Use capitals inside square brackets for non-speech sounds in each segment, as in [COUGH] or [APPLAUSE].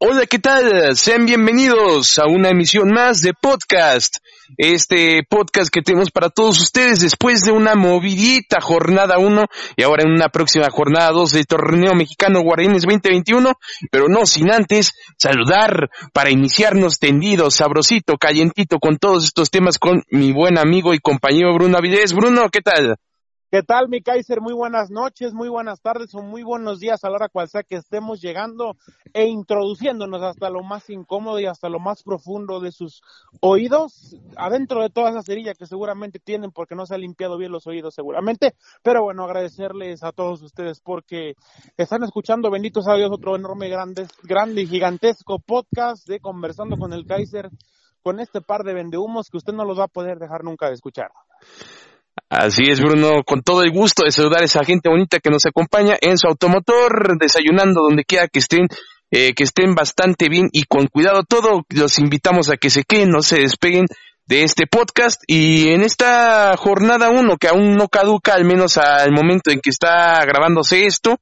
Hola, ¿qué tal? Sean bienvenidos a una emisión más de podcast. Este podcast que tenemos para todos ustedes después de una movidita jornada 1 y ahora en una próxima jornada 2 del torneo mexicano Guardianes 2021, pero no sin antes saludar para iniciarnos tendido, sabrosito, calientito con todos estos temas con mi buen amigo y compañero Bruno Avilés. Bruno, ¿qué tal? ¿Qué tal, mi Kaiser? Muy buenas noches, muy buenas tardes o muy buenos días a la hora cual sea que estemos llegando e introduciéndonos hasta lo más incómodo y hasta lo más profundo de sus oídos, adentro de toda esa cerilla que seguramente tienen porque no se ha limpiado bien los oídos seguramente. Pero bueno, agradecerles a todos ustedes porque están escuchando, benditos a Dios, otro enorme, grande, grande y gigantesco podcast de Conversando con el Kaiser, con este par de vendehumos que usted no los va a poder dejar nunca de escuchar. Así es, Bruno, con todo el gusto de saludar a esa gente bonita que nos acompaña en su automotor, desayunando donde quiera que estén, eh, que estén bastante bien y con cuidado todo. Los invitamos a que se queden, no se despeguen de este podcast y en esta jornada uno que aún no caduca, al menos al momento en que está grabándose esto,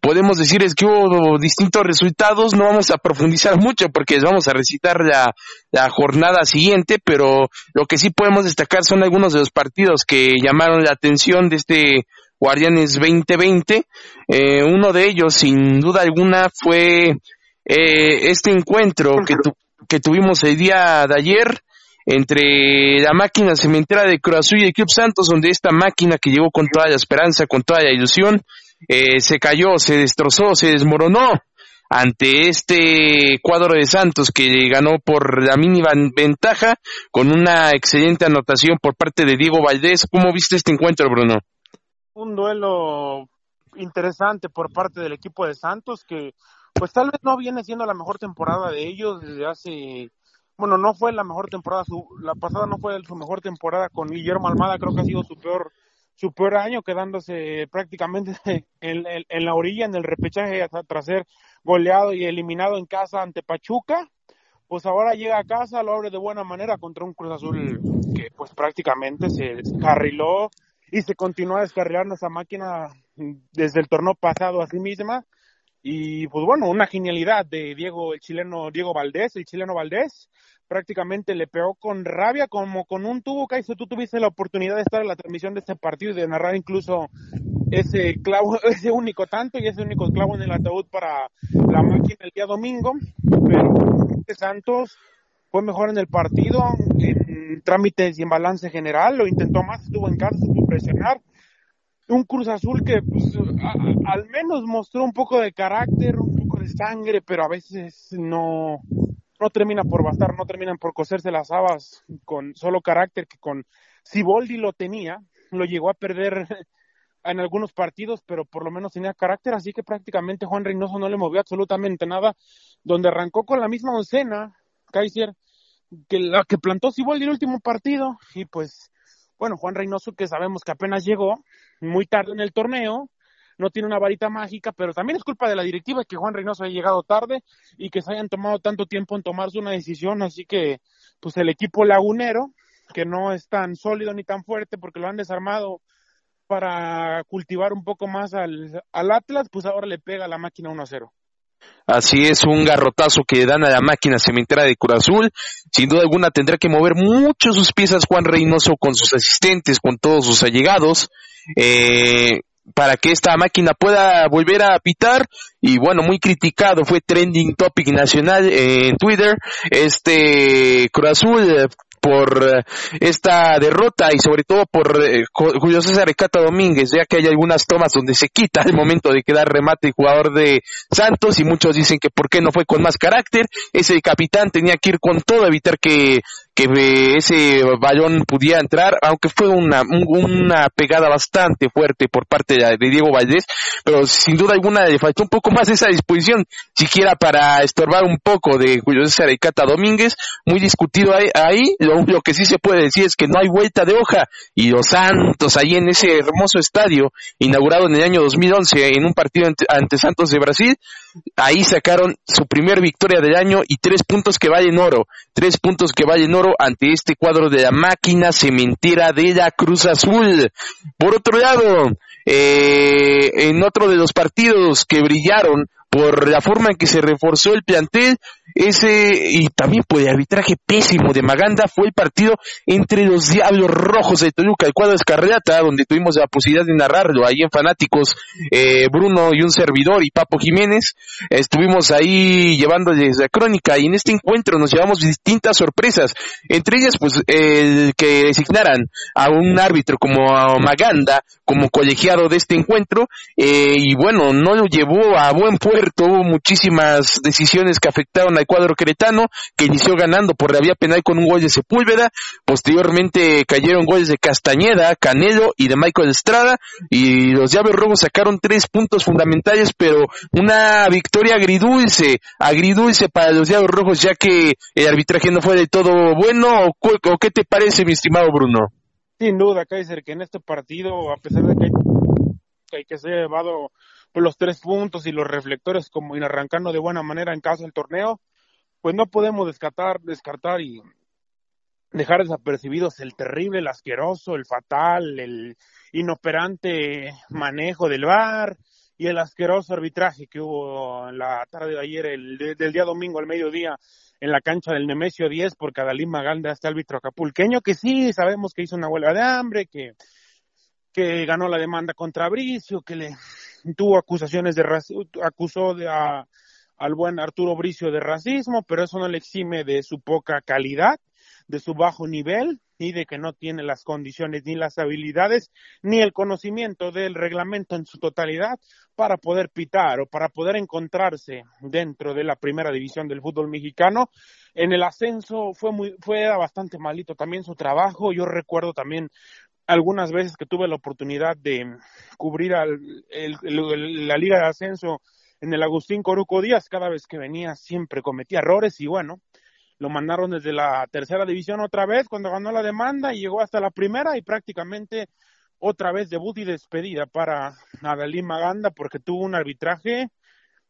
podemos decir es que hubo distintos resultados, no vamos a profundizar [LAUGHS] mucho porque vamos a recitar la, la jornada siguiente, pero lo que sí podemos destacar son algunos de los partidos que llamaron la atención de este Guardianes 2020. Eh, uno de ellos, sin duda alguna, fue eh, este encuentro que, que tuvimos el día de ayer entre la máquina cementera de Cruz y el Club Santos, donde esta máquina que llegó con toda la esperanza, con toda la ilusión, eh, se cayó, se destrozó, se desmoronó ante este cuadro de Santos que ganó por la mínima ventaja con una excelente anotación por parte de Diego Valdés. ¿Cómo viste este encuentro, Bruno? Un duelo interesante por parte del equipo de Santos que pues tal vez no viene siendo la mejor temporada de ellos desde hace bueno, no fue la mejor temporada, su, la pasada no fue su mejor temporada con Guillermo Almada, creo que ha sido su peor su peor año quedándose prácticamente [LAUGHS] en, en, la orilla, en el repechaje tras ser goleado y eliminado en casa ante Pachuca. Pues ahora llega a casa, lo abre de buena manera contra un Cruz Azul que pues prácticamente se descarriló y se continúa descarrilando esa máquina desde el torneo pasado a sí misma. Y pues bueno, una genialidad de Diego, el chileno Diego Valdés, el chileno Valdés, prácticamente le pegó con rabia, como con un tubo, Kaiser, tú tuviste la oportunidad de estar en la transmisión de este partido y de narrar incluso ese clavo, [LAUGHS] ese único tanto y ese único clavo en el ataúd para la máquina el día domingo, pero Santos fue mejor en el partido, en trámites y en balance general, lo intentó más, estuvo en casa, supo presionar, un Cruz Azul que pues, al menos mostró un poco de carácter, un poco de sangre, pero a veces no, no termina por bastar, no terminan por coserse las habas con solo carácter que con Siboldi lo tenía, lo llegó a perder [LAUGHS] en algunos partidos, pero por lo menos tenía carácter, así que prácticamente Juan Reynoso no le movió absolutamente nada, donde arrancó con la misma oncena, Kaiser, que la que plantó Siboldi el último partido, y pues, bueno, Juan Reynoso que sabemos que apenas llegó, muy tarde en el torneo, no tiene una varita mágica, pero también es culpa de la directiva que Juan Reynoso haya llegado tarde y que se hayan tomado tanto tiempo en tomarse una decisión, así que pues el equipo lagunero, que no es tan sólido ni tan fuerte porque lo han desarmado para cultivar un poco más al, al Atlas, pues ahora le pega la máquina 1 a 0. Así es, un garrotazo que dan a la máquina cementera de Cruz Azul. Sin duda alguna tendrá que mover mucho sus piezas Juan Reynoso con sus asistentes, con todos sus allegados. Eh, para que esta máquina pueda volver a pitar. Y bueno, muy criticado, fue trending topic nacional en Twitter, este Cruz Azul por eh, esta derrota y sobre todo por eh, Julio César Ecata Domínguez, ya que hay algunas tomas donde se quita el momento de quedar remate el jugador de Santos y muchos dicen que por qué no fue con más carácter, ese capitán tenía que ir con todo, evitar que que ese balón pudiera entrar, aunque fue una, una pegada bastante fuerte por parte de, Diego Valdés, pero sin duda alguna le faltó un poco más esa disposición, siquiera para estorbar un poco de Julio César y Cata Domínguez, muy discutido ahí, lo, lo, que sí se puede decir es que no hay vuelta de hoja, y los Santos ahí en ese hermoso estadio, inaugurado en el año 2011 en un partido ante Santos de Brasil, ahí sacaron su primer victoria del año y tres puntos que valen oro, tres puntos que valen oro ante este cuadro de la máquina cementera de la Cruz Azul. Por otro lado, eh, en otro de los partidos que brillaron por la forma en que se reforzó el plantel, ese, y también por el arbitraje pésimo de Maganda, fue el partido entre los Diablos Rojos de Toluca, el cuadro Escarreata, donde tuvimos la posibilidad de narrarlo ahí en Fanáticos, eh, Bruno y un servidor y Papo Jiménez, estuvimos ahí llevándoles la crónica y en este encuentro nos llevamos distintas sorpresas, entre ellas pues el que designaran a un árbitro como Maganda, como colegiado de este encuentro, eh, y bueno, no lo llevó a buen puerto, hubo muchísimas decisiones que afectaron al cuadro cretano, que inició ganando por la vía penal con un gol de Sepúlveda, posteriormente cayeron goles de Castañeda, Canelo y de Michael Estrada, y los llaves rojos sacaron tres puntos fundamentales, pero una victoria agridulce, agridulce para los llaves rojos, ya que el arbitraje no fue de todo bueno, o, qué te parece, mi estimado Bruno? Sin duda, Kaiser, que en este partido, a pesar de que hay que ser llevado por los tres puntos y los reflectores como ir arrancando de buena manera en caso del torneo, pues no podemos descartar, descartar y dejar desapercibidos el terrible, el asqueroso, el fatal, el inoperante manejo del VAR y el asqueroso arbitraje que hubo en la tarde de ayer, el, del día domingo al mediodía, en la cancha del Nemesio 10 por Cadalín Maganda, este árbitro acapulqueño, que sí sabemos que hizo una huelga de hambre, que, que ganó la demanda contra Bricio, que le tuvo acusaciones de acusó de al buen Arturo Bricio de racismo, pero eso no le exime de su poca calidad, de su bajo nivel y de que no tiene las condiciones ni las habilidades ni el conocimiento del reglamento en su totalidad para poder pitar o para poder encontrarse dentro de la primera división del fútbol mexicano. En el ascenso fue muy fue bastante malito también su trabajo. Yo recuerdo también algunas veces que tuve la oportunidad de cubrir al, la liga de ascenso en el Agustín Coruco Díaz, cada vez que venía siempre cometía errores y bueno, lo mandaron desde la tercera división otra vez cuando ganó la demanda y llegó hasta la primera y prácticamente otra vez debut y despedida para Adalí Maganda porque tuvo un arbitraje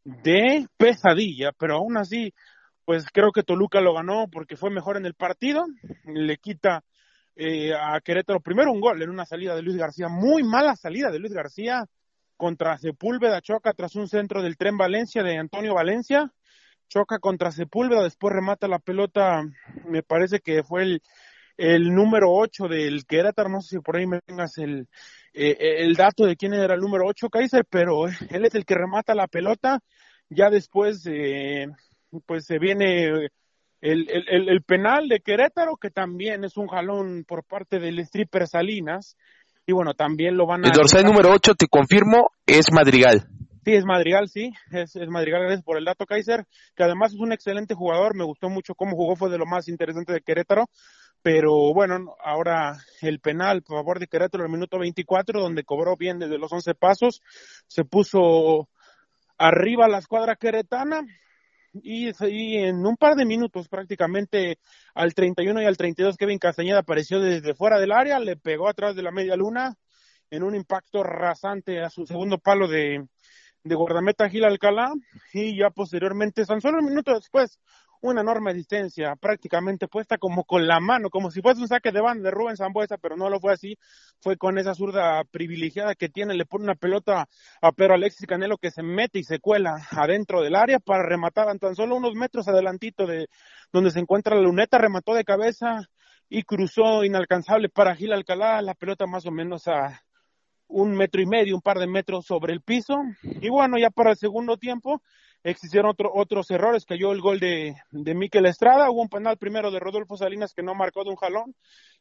de pesadilla, pero aún así, pues creo que Toluca lo ganó porque fue mejor en el partido, le quita eh, a Querétaro. Primero un gol en una salida de Luis García, muy mala salida de Luis García contra Sepúlveda, choca tras un centro del tren Valencia de Antonio Valencia, choca contra Sepúlveda, después remata la pelota, me parece que fue el, el número 8 del Querétaro, no sé si por ahí me tengas el, eh, el dato de quién era el número 8, Kaiser, pero él es el que remata la pelota, ya después eh, pues se viene el, el, el, penal de Querétaro, que también es un jalón por parte del stripper Salinas. Y bueno, también lo van a. El dorsal número 8, te confirmo, es Madrigal. Sí, es Madrigal, sí, es, es, Madrigal, gracias por el dato, Kaiser, que además es un excelente jugador, me gustó mucho cómo jugó, fue de lo más interesante de Querétaro, pero bueno, ahora el penal por favor de Querétaro el minuto 24, donde cobró bien desde los 11 pasos, se puso arriba la escuadra queretana, y, en un par de minutos prácticamente al 31 y al 32 Kevin Castañeda apareció desde fuera del área, le pegó atrás de la media luna en un impacto rasante a su segundo palo de, de guardameta Gil Alcalá y ya posteriormente, tan solo un minuto después, una enorme distancia, prácticamente puesta como con la mano, como si fuese un saque de banda de Rubén Zambuesa, pero no lo fue así, fue con esa zurda privilegiada que tiene, le pone una pelota a Pedro Alexis Canelo que se mete y se cuela adentro del área para rematar tan solo unos metros adelantito de donde se encuentra la luneta, remató de cabeza y cruzó inalcanzable para Gil Alcalá, la pelota más o menos a un metro y medio, un par de metros sobre el piso. Y bueno, ya para el segundo tiempo, existieron otro, otros errores, cayó el gol de, de Miquel Estrada, hubo un penal primero de Rodolfo Salinas que no marcó de un jalón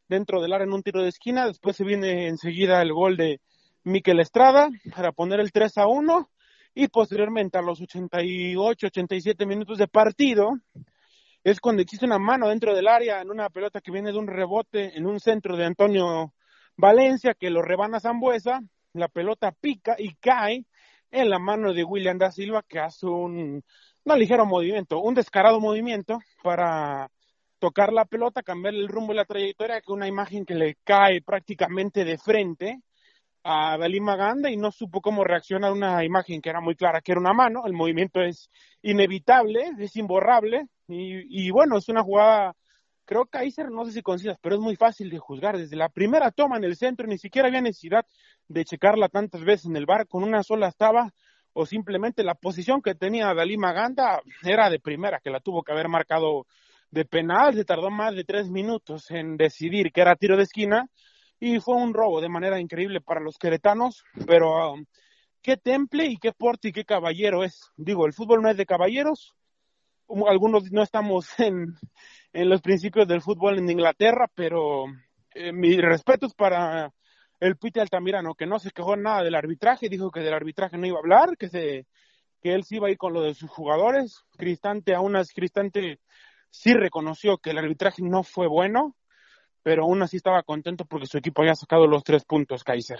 dentro del área en un tiro de esquina, después se viene enseguida el gol de Miquel Estrada para poner el 3 a 1 y posteriormente a los 88, 87 minutos de partido es cuando existe una mano dentro del área en una pelota que viene de un rebote en un centro de Antonio Valencia que lo rebana Zambuesa, la pelota pica y cae en la mano de William da Silva que hace un, un ligero movimiento, un descarado movimiento para tocar la pelota, cambiar el rumbo y la trayectoria, que una imagen que le cae prácticamente de frente a Dalí Maganda y no supo cómo reaccionar. Una imagen que era muy clara, que era una mano, el movimiento es inevitable, es imborrable y bueno, es una jugada creo que Kaiser, no sé si coincidas, pero es muy fácil de juzgar. Desde la primera toma en el centro, ni siquiera había necesidad de checarla tantas veces en el bar, con una sola estaba. o simplemente la posición que tenía Dalí Maganda era de primera, que la tuvo que haber marcado de penal, se tardó más de tres minutos en decidir que era tiro de esquina y fue un robo de manera increíble para los queretanos, pero um, qué temple y qué porte y qué caballero es. Digo, el fútbol no es de caballeros, algunos no estamos [LAUGHS] en, en los principios del fútbol en Inglaterra, pero eh, mis respetos para el Pite Altamirano, que no se quejó nada del arbitraje, dijo que del arbitraje no iba a hablar, que se que él sí iba a ir con lo de sus jugadores. Cristante, aún así, Cristante sí reconoció que el arbitraje no fue bueno, pero aún así estaba contento porque su equipo había sacado los tres puntos, Kaiser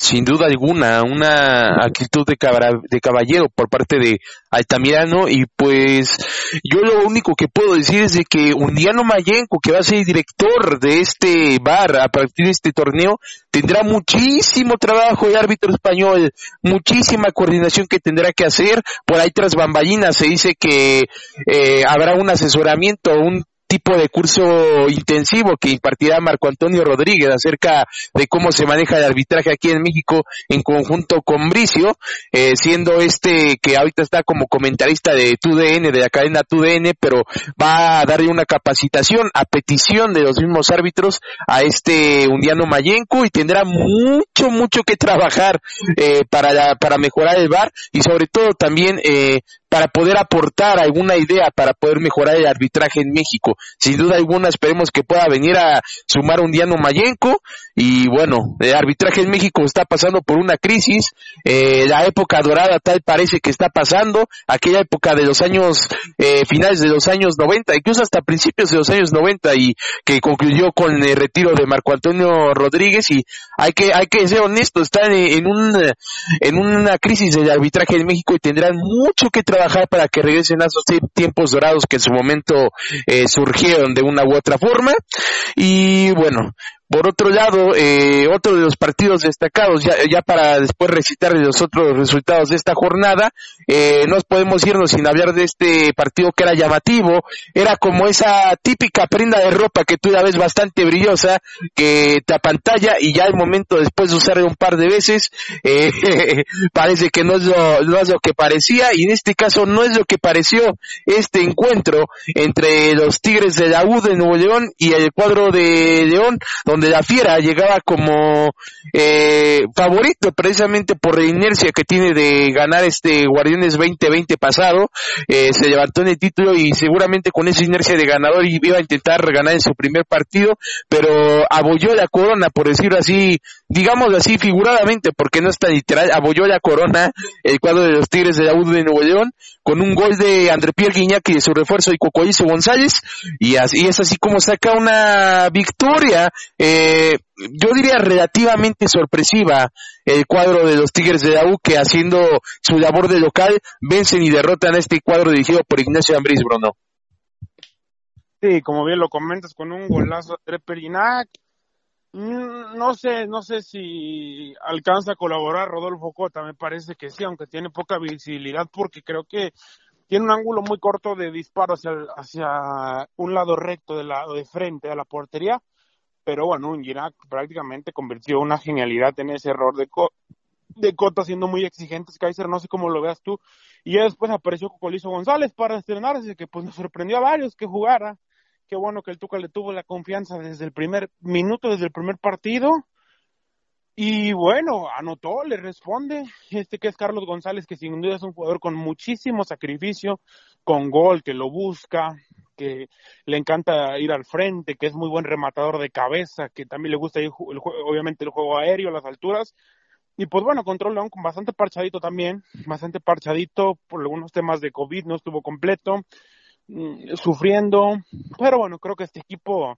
sin duda alguna, una actitud de, caballero por parte de Altamirano y pues yo lo único que puedo decir es de que Undiano Mayenco, que va a ser director de este bar a partir de este torneo, tendrá muchísimo trabajo de árbitro español, muchísima coordinación que tendrá que hacer, por ahí tras bambalinas se dice que eh, habrá un asesoramiento, un tipo de curso intensivo que impartirá Marco Antonio Rodríguez acerca de cómo se maneja el arbitraje aquí en México en conjunto con Bricio, eh, siendo este que ahorita está como comentarista de TUDN, de la cadena TUDN, pero va a darle una capacitación a petición de los mismos árbitros a este Undiano Mayenco y tendrá mucho, mucho que trabajar eh, para, para mejorar el bar y sobre todo también eh, para poder aportar alguna idea para poder mejorar el arbitraje en México. Sin duda alguna esperemos que pueda venir a sumar un Diano Mayenco y bueno, el arbitraje en México está pasando por una crisis, eh, la época dorada tal parece que está pasando, aquella época de los años, eh, finales de los años 90, incluso hasta principios de los años 90 y que concluyó con el retiro de Marco Antonio Rodríguez y hay que, hay que ser honesto, están en un, en una crisis del arbitraje en México y tendrán mucho que trabajar trabajar para que regresen a esos tiempos dorados que en su momento eh, surgieron de una u otra forma. Y bueno, por otro lado, eh, otro de los partidos destacados, ya, ya para después recitar los otros resultados de esta jornada, eh, no podemos irnos sin hablar de este partido que era llamativo, era como esa típica prenda de ropa que tú ya ves bastante brillosa, que te apantalla y ya el momento después de usarla un par de veces, eh, [LAUGHS] parece que no es, lo, no es lo que parecía y en este caso no es lo que pareció este encuentro entre los Tigres de la U de Nuevo León y el cuadro de León, donde donde la Fiera llegaba como eh, favorito precisamente por la inercia que tiene de ganar este Guardianes 2020 pasado, eh, se levantó en el título y seguramente con esa inercia de ganador iba a intentar ganar en su primer partido, pero abolló la corona, por decirlo así, digamos así figuradamente, porque no está literal, abolló la corona el cuadro de los Tigres de la U de Nuevo León, con un gol de André Pierre Guiñaki de su refuerzo y Cocoyizo González, y así es así como saca una victoria, eh, yo diría relativamente sorpresiva el cuadro de los Tigres de la U que haciendo su labor de local vencen y derrotan a este cuadro dirigido por Ignacio Ambris, Bruno. Sí, como bien lo comentas, con un golazo de Perinac, Mm, no sé, no sé si alcanza a colaborar Rodolfo Cota, me parece que sí, aunque tiene poca visibilidad porque creo que tiene un ángulo muy corto de disparo hacia, hacia un lado recto de lado de frente a la portería, pero bueno, Girac prácticamente convirtió una genialidad en ese error de, de Cota siendo muy exigente, Kaiser, no sé cómo lo veas tú, y ya después apareció Cocolizo González para estrenarse, que pues nos sorprendió a varios que jugara, qué bueno que el Tuca le tuvo la confianza desde el primer minuto, desde el primer partido. Y bueno, anotó, le responde. Este que es Carlos González, que sin duda es un jugador con muchísimo sacrificio, con gol, que lo busca, que le encanta ir al frente, que es muy buen rematador de cabeza, que también le gusta ir, obviamente el juego aéreo, las alturas. Y pues bueno, control León con bastante parchadito también, bastante parchadito por algunos temas de COVID, no estuvo completo. Mm, sufriendo, pero bueno, creo que este equipo,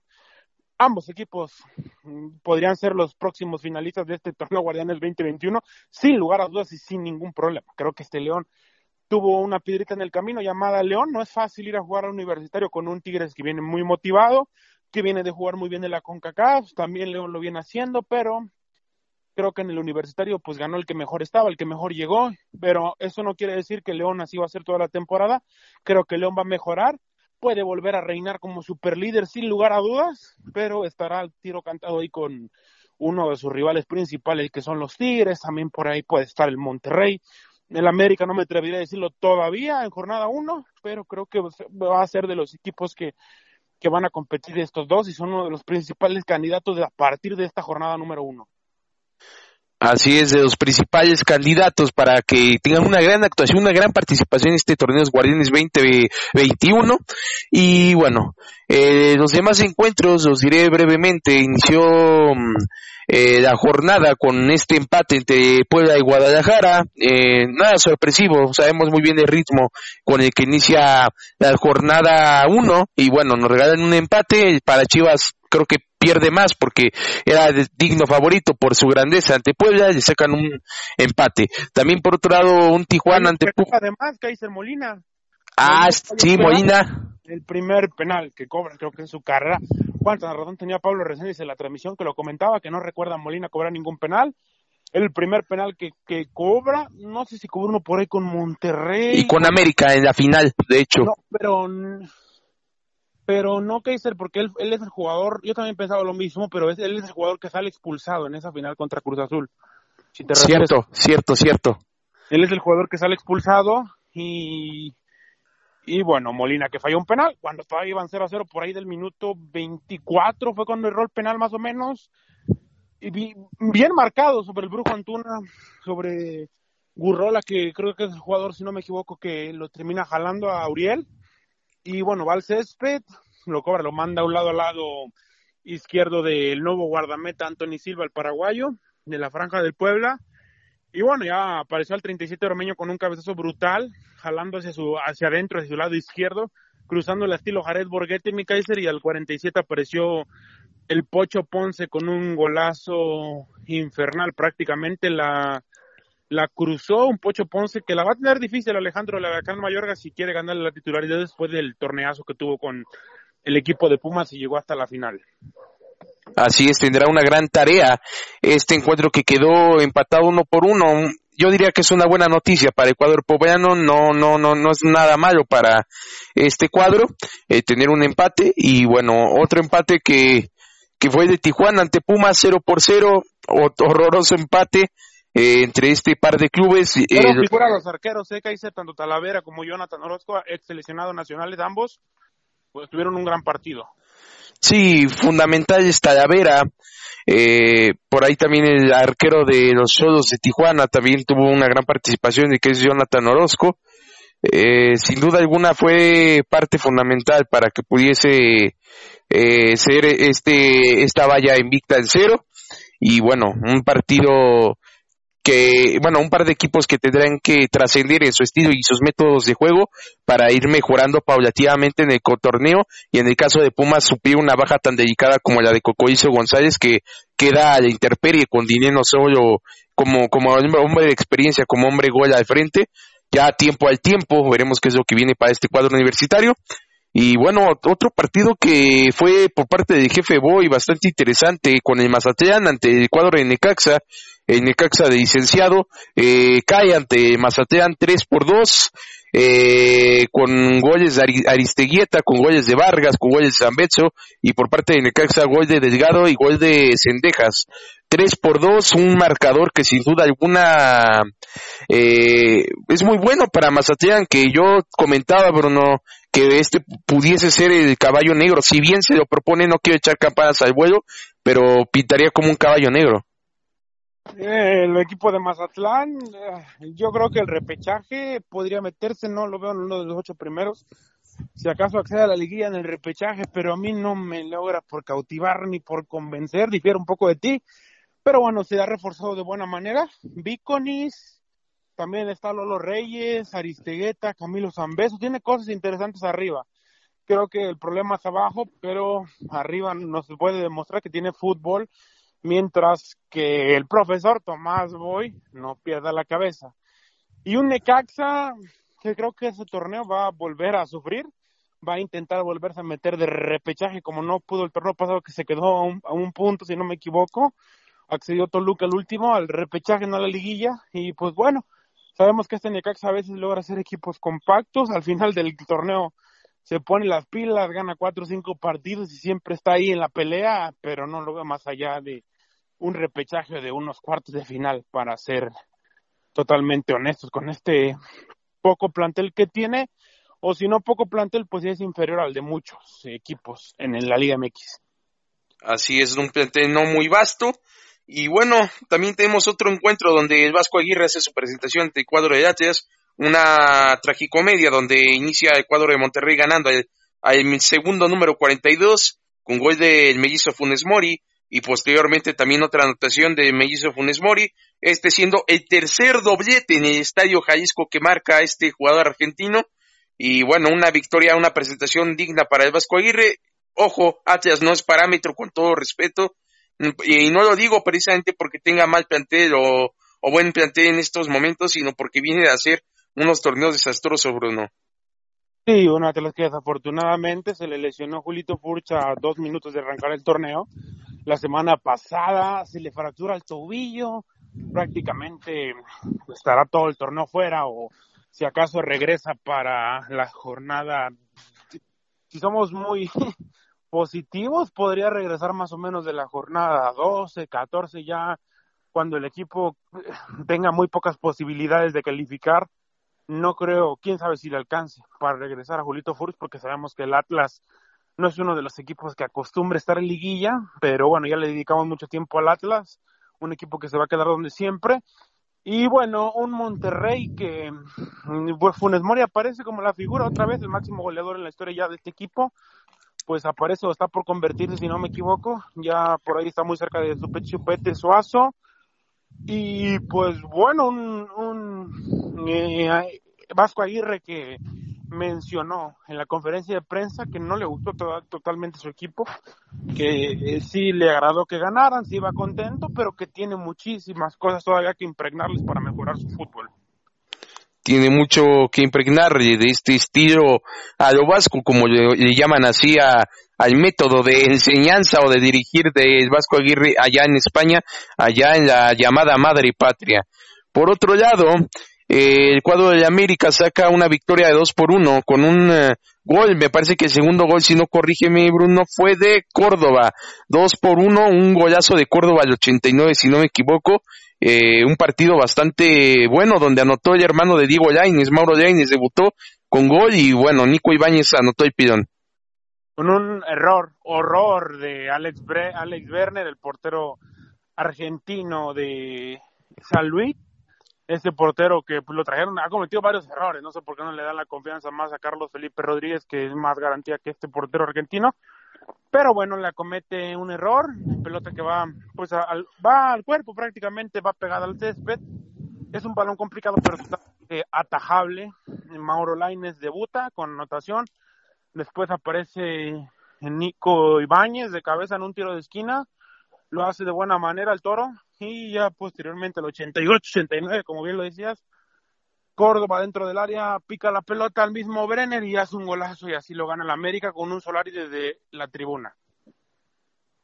ambos equipos mm, podrían ser los próximos finalistas de este torneo Guardianes 2021, sin lugar a dudas y sin ningún problema. Creo que este León tuvo una piedrita en el camino llamada León, no es fácil ir a jugar al universitario con un Tigres que viene muy motivado, que viene de jugar muy bien en la CONCACAF, también León lo viene haciendo, pero creo que en el universitario pues ganó el que mejor estaba, el que mejor llegó, pero eso no quiere decir que León así va a ser toda la temporada. Creo que León va a mejorar, puede volver a reinar como superlíder sin lugar a dudas, pero estará al tiro cantado ahí con uno de sus rivales principales que son los Tigres, también por ahí puede estar el Monterrey. El América no me atrevería a decirlo todavía en jornada 1, pero creo que va a ser de los equipos que, que van a competir estos dos y son uno de los principales candidatos a partir de esta jornada número 1. Así es, de los principales candidatos para que tengan una gran actuación, una gran participación en este torneo Guardianes 2021. Y bueno, eh, los demás encuentros los diré brevemente. Inició mm, eh, la jornada con este empate entre Puebla y Guadalajara. Eh, nada sorpresivo, sabemos muy bien el ritmo con el que inicia la jornada 1 y bueno, nos regalan un empate para Chivas creo que pierde más porque era digno favorito por su grandeza ante Puebla y le sacan un empate. También por otro lado un Tijuana ante Puebla. Además, Kaiser Molina. Ah, sí, Molina. El primer penal que cobra, creo que en su carrera. ¿Cuánta razón tenía Pablo Reséndiz en la transmisión que lo comentaba, que no recuerda a Molina cobrar ningún penal? El primer penal que, que cobra, no sé si cobró uno por ahí con Monterrey. Y con América en la final, de hecho. No, pero pero no Kaiser, porque él, él es el jugador, yo también pensaba lo mismo, pero es, él es el jugador que sale expulsado en esa final contra Cruz Azul. cierto, cierto, cierto. Él es el jugador que sale expulsado y, y bueno, Molina que falló un penal, cuando todavía iban 0 a 0 por ahí del minuto 24 fue cuando erró el penal más o menos, y bien marcado sobre el Brujo Antuna, sobre Gurrola, que creo que es el jugador, si no me equivoco, que lo termina jalando a Uriel y bueno, va al césped, lo cobra, lo manda a un lado al lado izquierdo del nuevo guardameta Anthony Silva, el paraguayo, de la franja del Puebla. Y bueno, ya apareció al 37 Romeño con un cabezazo brutal, jalando hacia, su, hacia adentro, hacia su lado izquierdo, cruzando el estilo Jared Borghetti, mi Kaiser, y al 47 apareció el Pocho Ponce con un golazo infernal prácticamente. La, la cruzó un Pocho Ponce que la va a tener difícil Alejandro Lavacán Mayorga si quiere ganarle la titularidad después del torneazo que tuvo con el equipo de Pumas y llegó hasta la final. Así es, tendrá una gran tarea este encuentro que quedó empatado uno por uno. Yo diría que es una buena noticia para el cuadro poblano, no, no, no, no es nada malo para este cuadro eh, tener un empate y bueno, otro empate que, que fue de Tijuana ante Pumas 0 por 0, horroroso empate eh, entre este par de clubes. Eh, Pero figura los arqueros, eh, tanto Talavera como Jonathan Orozco, ex seleccionado nacionales ambos, pues tuvieron un gran partido. Sí, fundamental es Talavera. Eh, por ahí también el arquero de los Solos de Tijuana también tuvo una gran participación y que es Jonathan Orozco. Eh, sin duda alguna fue parte fundamental para que pudiese eh, ser este esta valla invicta en cero y bueno un partido que, bueno, un par de equipos que tendrán que trascender en su estilo y sus métodos de juego para ir mejorando paulativamente en el torneo y en el caso de Pumas suplir una baja tan delicada como la de Cocoizo González que queda a la interperie con dinero solo como, como hombre de experiencia, como hombre gol al frente, ya tiempo al tiempo, veremos qué es lo que viene para este cuadro universitario. Y bueno, otro partido que fue por parte del jefe Boy bastante interesante con el Mazatlán ante el cuadro de Necaxa, el Necaxa de licenciado, eh, cae ante Mazatlán 3 por 2, eh, con goles de Aristeguieta, con goles de Vargas, con goles de Zambetso, y por parte de Necaxa gol de Delgado y gol de Cendejas. 3 por 2, un marcador que sin duda alguna eh, es muy bueno para Mazatlán, que yo comentaba, Bruno, que este pudiese ser el caballo negro. Si bien se lo propone, no quiero echar campanas al vuelo, pero pintaría como un caballo negro. Eh, el equipo de Mazatlán, eh, yo creo que el repechaje podría meterse, no lo veo en uno de los ocho primeros. Si acaso accede a la liguilla en el repechaje, pero a mí no me logra por cautivar ni por convencer, difiere un poco de ti. Pero bueno, se ha reforzado de buena manera. Viconis, también está Lolo Reyes, Aristegueta, Camilo Zambeso, tiene cosas interesantes arriba. Creo que el problema es abajo, pero arriba nos puede demostrar que tiene fútbol mientras que el profesor Tomás Boy no pierda la cabeza. Y un Necaxa que creo que ese torneo va a volver a sufrir, va a intentar volverse a meter de repechaje como no pudo el torneo pasado que se quedó a un, punto, si no me equivoco, accedió Toluca el último al repechaje, no a la liguilla, y pues bueno, sabemos que este Necaxa a veces logra hacer equipos compactos, al final del torneo se pone las pilas, gana cuatro o cinco partidos y siempre está ahí en la pelea, pero no lo veo más allá de, un repechaje de unos cuartos de final para ser totalmente honestos con este poco plantel que tiene, o si no poco plantel, pues es inferior al de muchos equipos en la Liga MX. Así es, un plantel no muy vasto. Y bueno, también tenemos otro encuentro donde el Vasco Aguirre hace su presentación ante el cuadro de Atlas, una tragicomedia donde inicia el cuadro de Monterrey ganando al, segundo número 42 con gol del mellizo Funes Mori y posteriormente también otra anotación de mellizo Funes Mori, este siendo el tercer doblete en el Estadio Jalisco que marca este jugador argentino y bueno, una victoria, una presentación digna para el Vasco Aguirre. Ojo, Atlas no es parámetro con todo respeto y no lo digo precisamente porque tenga mal plantel o, buen plantel en estos momentos, sino porque viene de hacer unos torneos desastrosos, Bruno. Sí, una de las que desafortunadamente se le lesionó Julito Furcha a dos minutos de arrancar el torneo. La semana pasada se le fractura el tobillo, prácticamente estará todo el torneo fuera o si acaso regresa para la jornada. Si somos muy positivos, podría regresar más o menos de la jornada 12, 14 ya, cuando el equipo [CLEARS THROAT] tenga muy pocas posibilidades de calificar no creo, quién sabe si le alcance para regresar a Julito Furch, porque sabemos que el Atlas no es uno de los equipos que acostumbre estar en liguilla, pero bueno, ya le dedicamos mucho tiempo al Atlas, un equipo que se va a quedar donde siempre. Y bueno, un Monterrey que pues Funes Mori aparece como la figura otra vez, el máximo goleador en la historia ya de este equipo, pues aparece o está por convertirse, si no me equivoco, ya por ahí está muy cerca de su Chupete Suazo. Y pues bueno, un, un eh, Vasco Aguirre que mencionó en la conferencia de prensa que no le gustó totalmente su equipo, que eh, sí le agradó que ganaran, sí iba contento, pero que tiene muchísimas cosas todavía que impregnarles para mejorar su fútbol. Tiene mucho que impregnar de este estilo a lo vasco, como le, le llaman así a, al método de enseñanza o de dirigir del Vasco Aguirre allá en España, allá en la llamada madre patria. Por otro lado, el cuadro de América saca una victoria de 2 por 1 con un eh, gol, me parece que el segundo gol, si no corrígeme Bruno, fue de Córdoba, 2 por 1, un golazo de Córdoba al 89 si no me equivoco, eh, un partido bastante bueno donde anotó el hermano de Diego Lainez, Mauro Lainez debutó con gol y bueno, Nico Ibáñez anotó el pidón con un error, horror de Alex, Bre Alex Werner, el portero argentino de San Luis. Este portero que pues, lo trajeron, ha cometido varios errores, no sé por qué no le dan la confianza más a Carlos Felipe Rodríguez, que es más garantía que este portero argentino. Pero bueno, le comete un error, pelota que va pues al, va al cuerpo prácticamente, va pegada al césped. Es un balón complicado, pero atajable. Mauro Laines debuta con anotación Después aparece Nico Ibáñez de cabeza en un tiro de esquina. Lo hace de buena manera el toro. Y ya posteriormente el 88-89, como bien lo decías, Córdoba dentro del área pica la pelota al mismo Brenner y hace un golazo y así lo gana el América con un Solari desde la tribuna.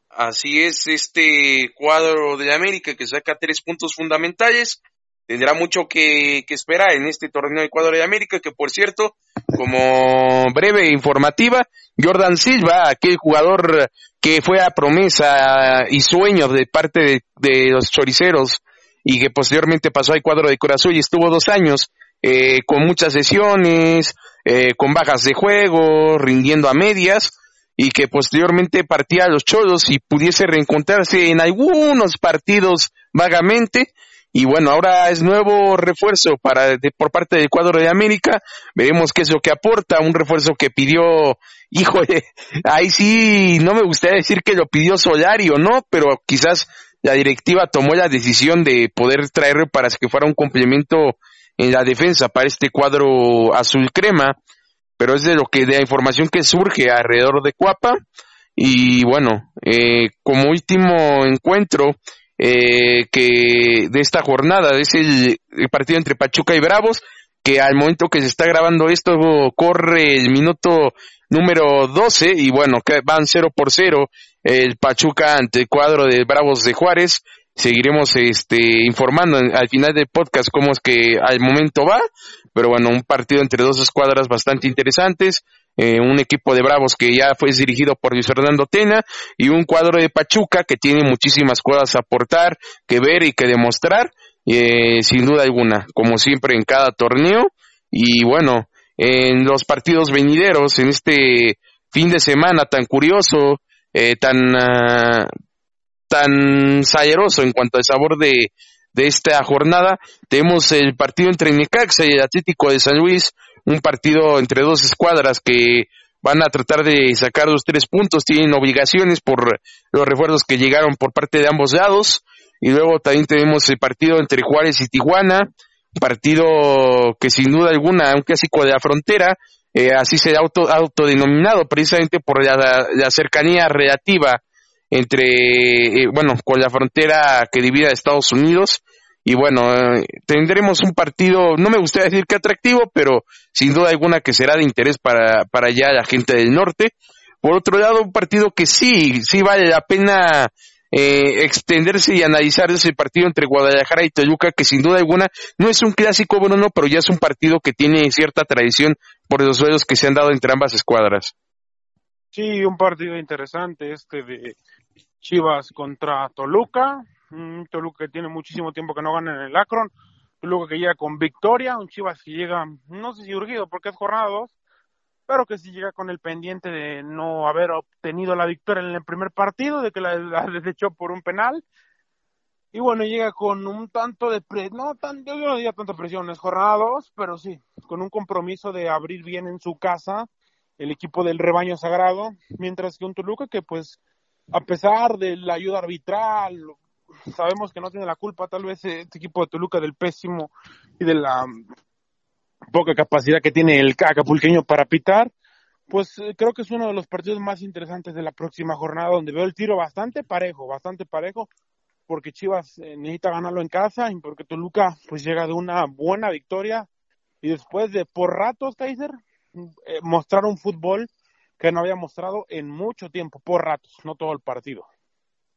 Así es este cuadro de América que saca tres puntos fundamentales tendrá mucho que, esperar en este torneo de Ecuador de América, que por cierto, como breve informativa, Jordan Silva, aquel jugador que fue a promesa y sueño de parte de, los choriceros y que posteriormente pasó al cuadro de Corazón y estuvo dos años eh, con muchas sesiones, eh, con bajas de juego, rindiendo a medias y que posteriormente partía a los cholos y pudiese reencontrarse en algunos partidos vagamente, y bueno, ahora es nuevo refuerzo para por parte del cuadro de América. Veremos qué es lo que aporta. Un refuerzo que pidió, [LAUGHS] híjole, ahí sí, no me gustaría decir que lo pidió Solari o no, pero quizás la directiva tomó la decisión de poder traerlo para que fuera un complemento en la defensa para este cuadro azul crema. Pero es de lo que, de la información que surge alrededor de Cuapa. Y bueno, eh, como último encuentro, eh, que de esta jornada, es el, partido entre Pachuca y Bravos, que al momento que se está grabando esto corre el minuto número 12 y bueno, van 0 por 0 el Pachuca ante el cuadro de Bravos de Juárez. Seguiremos este informando al final del podcast cómo es que al momento va, pero bueno, un partido entre dos escuadras bastante interesantes. Eh, un equipo de Bravos que ya fue dirigido por Luis Fernando Tena y un cuadro de Pachuca que tiene muchísimas cosas a aportar, que ver y que demostrar eh, sin duda alguna, como siempre en cada torneo. Y bueno, en los partidos venideros, en este fin de semana tan curioso, eh, tan, uh, tan sayeroso en cuanto al sabor de, de esta jornada, tenemos el partido entre Necaxa y el Atlético de San Luis, un partido entre dos escuadras que van a tratar de sacar los tres puntos, tienen obligaciones por los refuerzos que llegaron por parte de ambos lados, y luego también tenemos el partido entre Juárez y Tijuana, partido que sin duda alguna, un clásico de la frontera, eh, así se auto, autodenominado precisamente por la cercanía relativa entre, eh, bueno, con la frontera que divide a Estados Unidos. Y bueno, eh, tendremos un partido, no me gustaría decir que atractivo, pero sin duda alguna que será de interés para, para allá la gente del norte. Por otro lado, un partido que sí, sí vale la pena eh, extenderse y analizar ese partido entre Guadalajara y Toluca, que sin duda alguna no es un clásico, Bruno, pero ya es un partido que tiene cierta tradición por los duelos que se han dado entre ambas escuadras. Sí, un partido interesante este de Chivas contra Toluca. Toluca que tiene muchísimo tiempo que no gana en el Akron. Toluca que llega con victoria. Un Chivas que llega, no sé si urgido porque es jornada 2, pero que si llega con el pendiente de no haber obtenido la victoria en el primer partido, de que la, [LAUGHS] desechó por un penal. Y bueno, llega con un tanto de presión, no tan, yo no diría tanta presión, es jornada 2, pero sí, con un compromiso de abrir bien en su casa el equipo del rebaño sagrado, mientras que un Toluca que pues a pesar de la ayuda arbitral, sabemos que no tiene la culpa tal vez este equipo de Toluca del pésimo y de la poca capacidad que tiene el acapulqueño para pitar, pues eh, creo que es uno de los partidos más interesantes de la próxima jornada, donde veo el tiro bastante parejo, bastante parejo, porque Chivas eh, necesita ganarlo en casa y porque Toluca pues llega de una buena victoria y después de por ratos, Kaiser, eh, mostrar un fútbol que no había mostrado en mucho tiempo, por ratos, no todo el partido.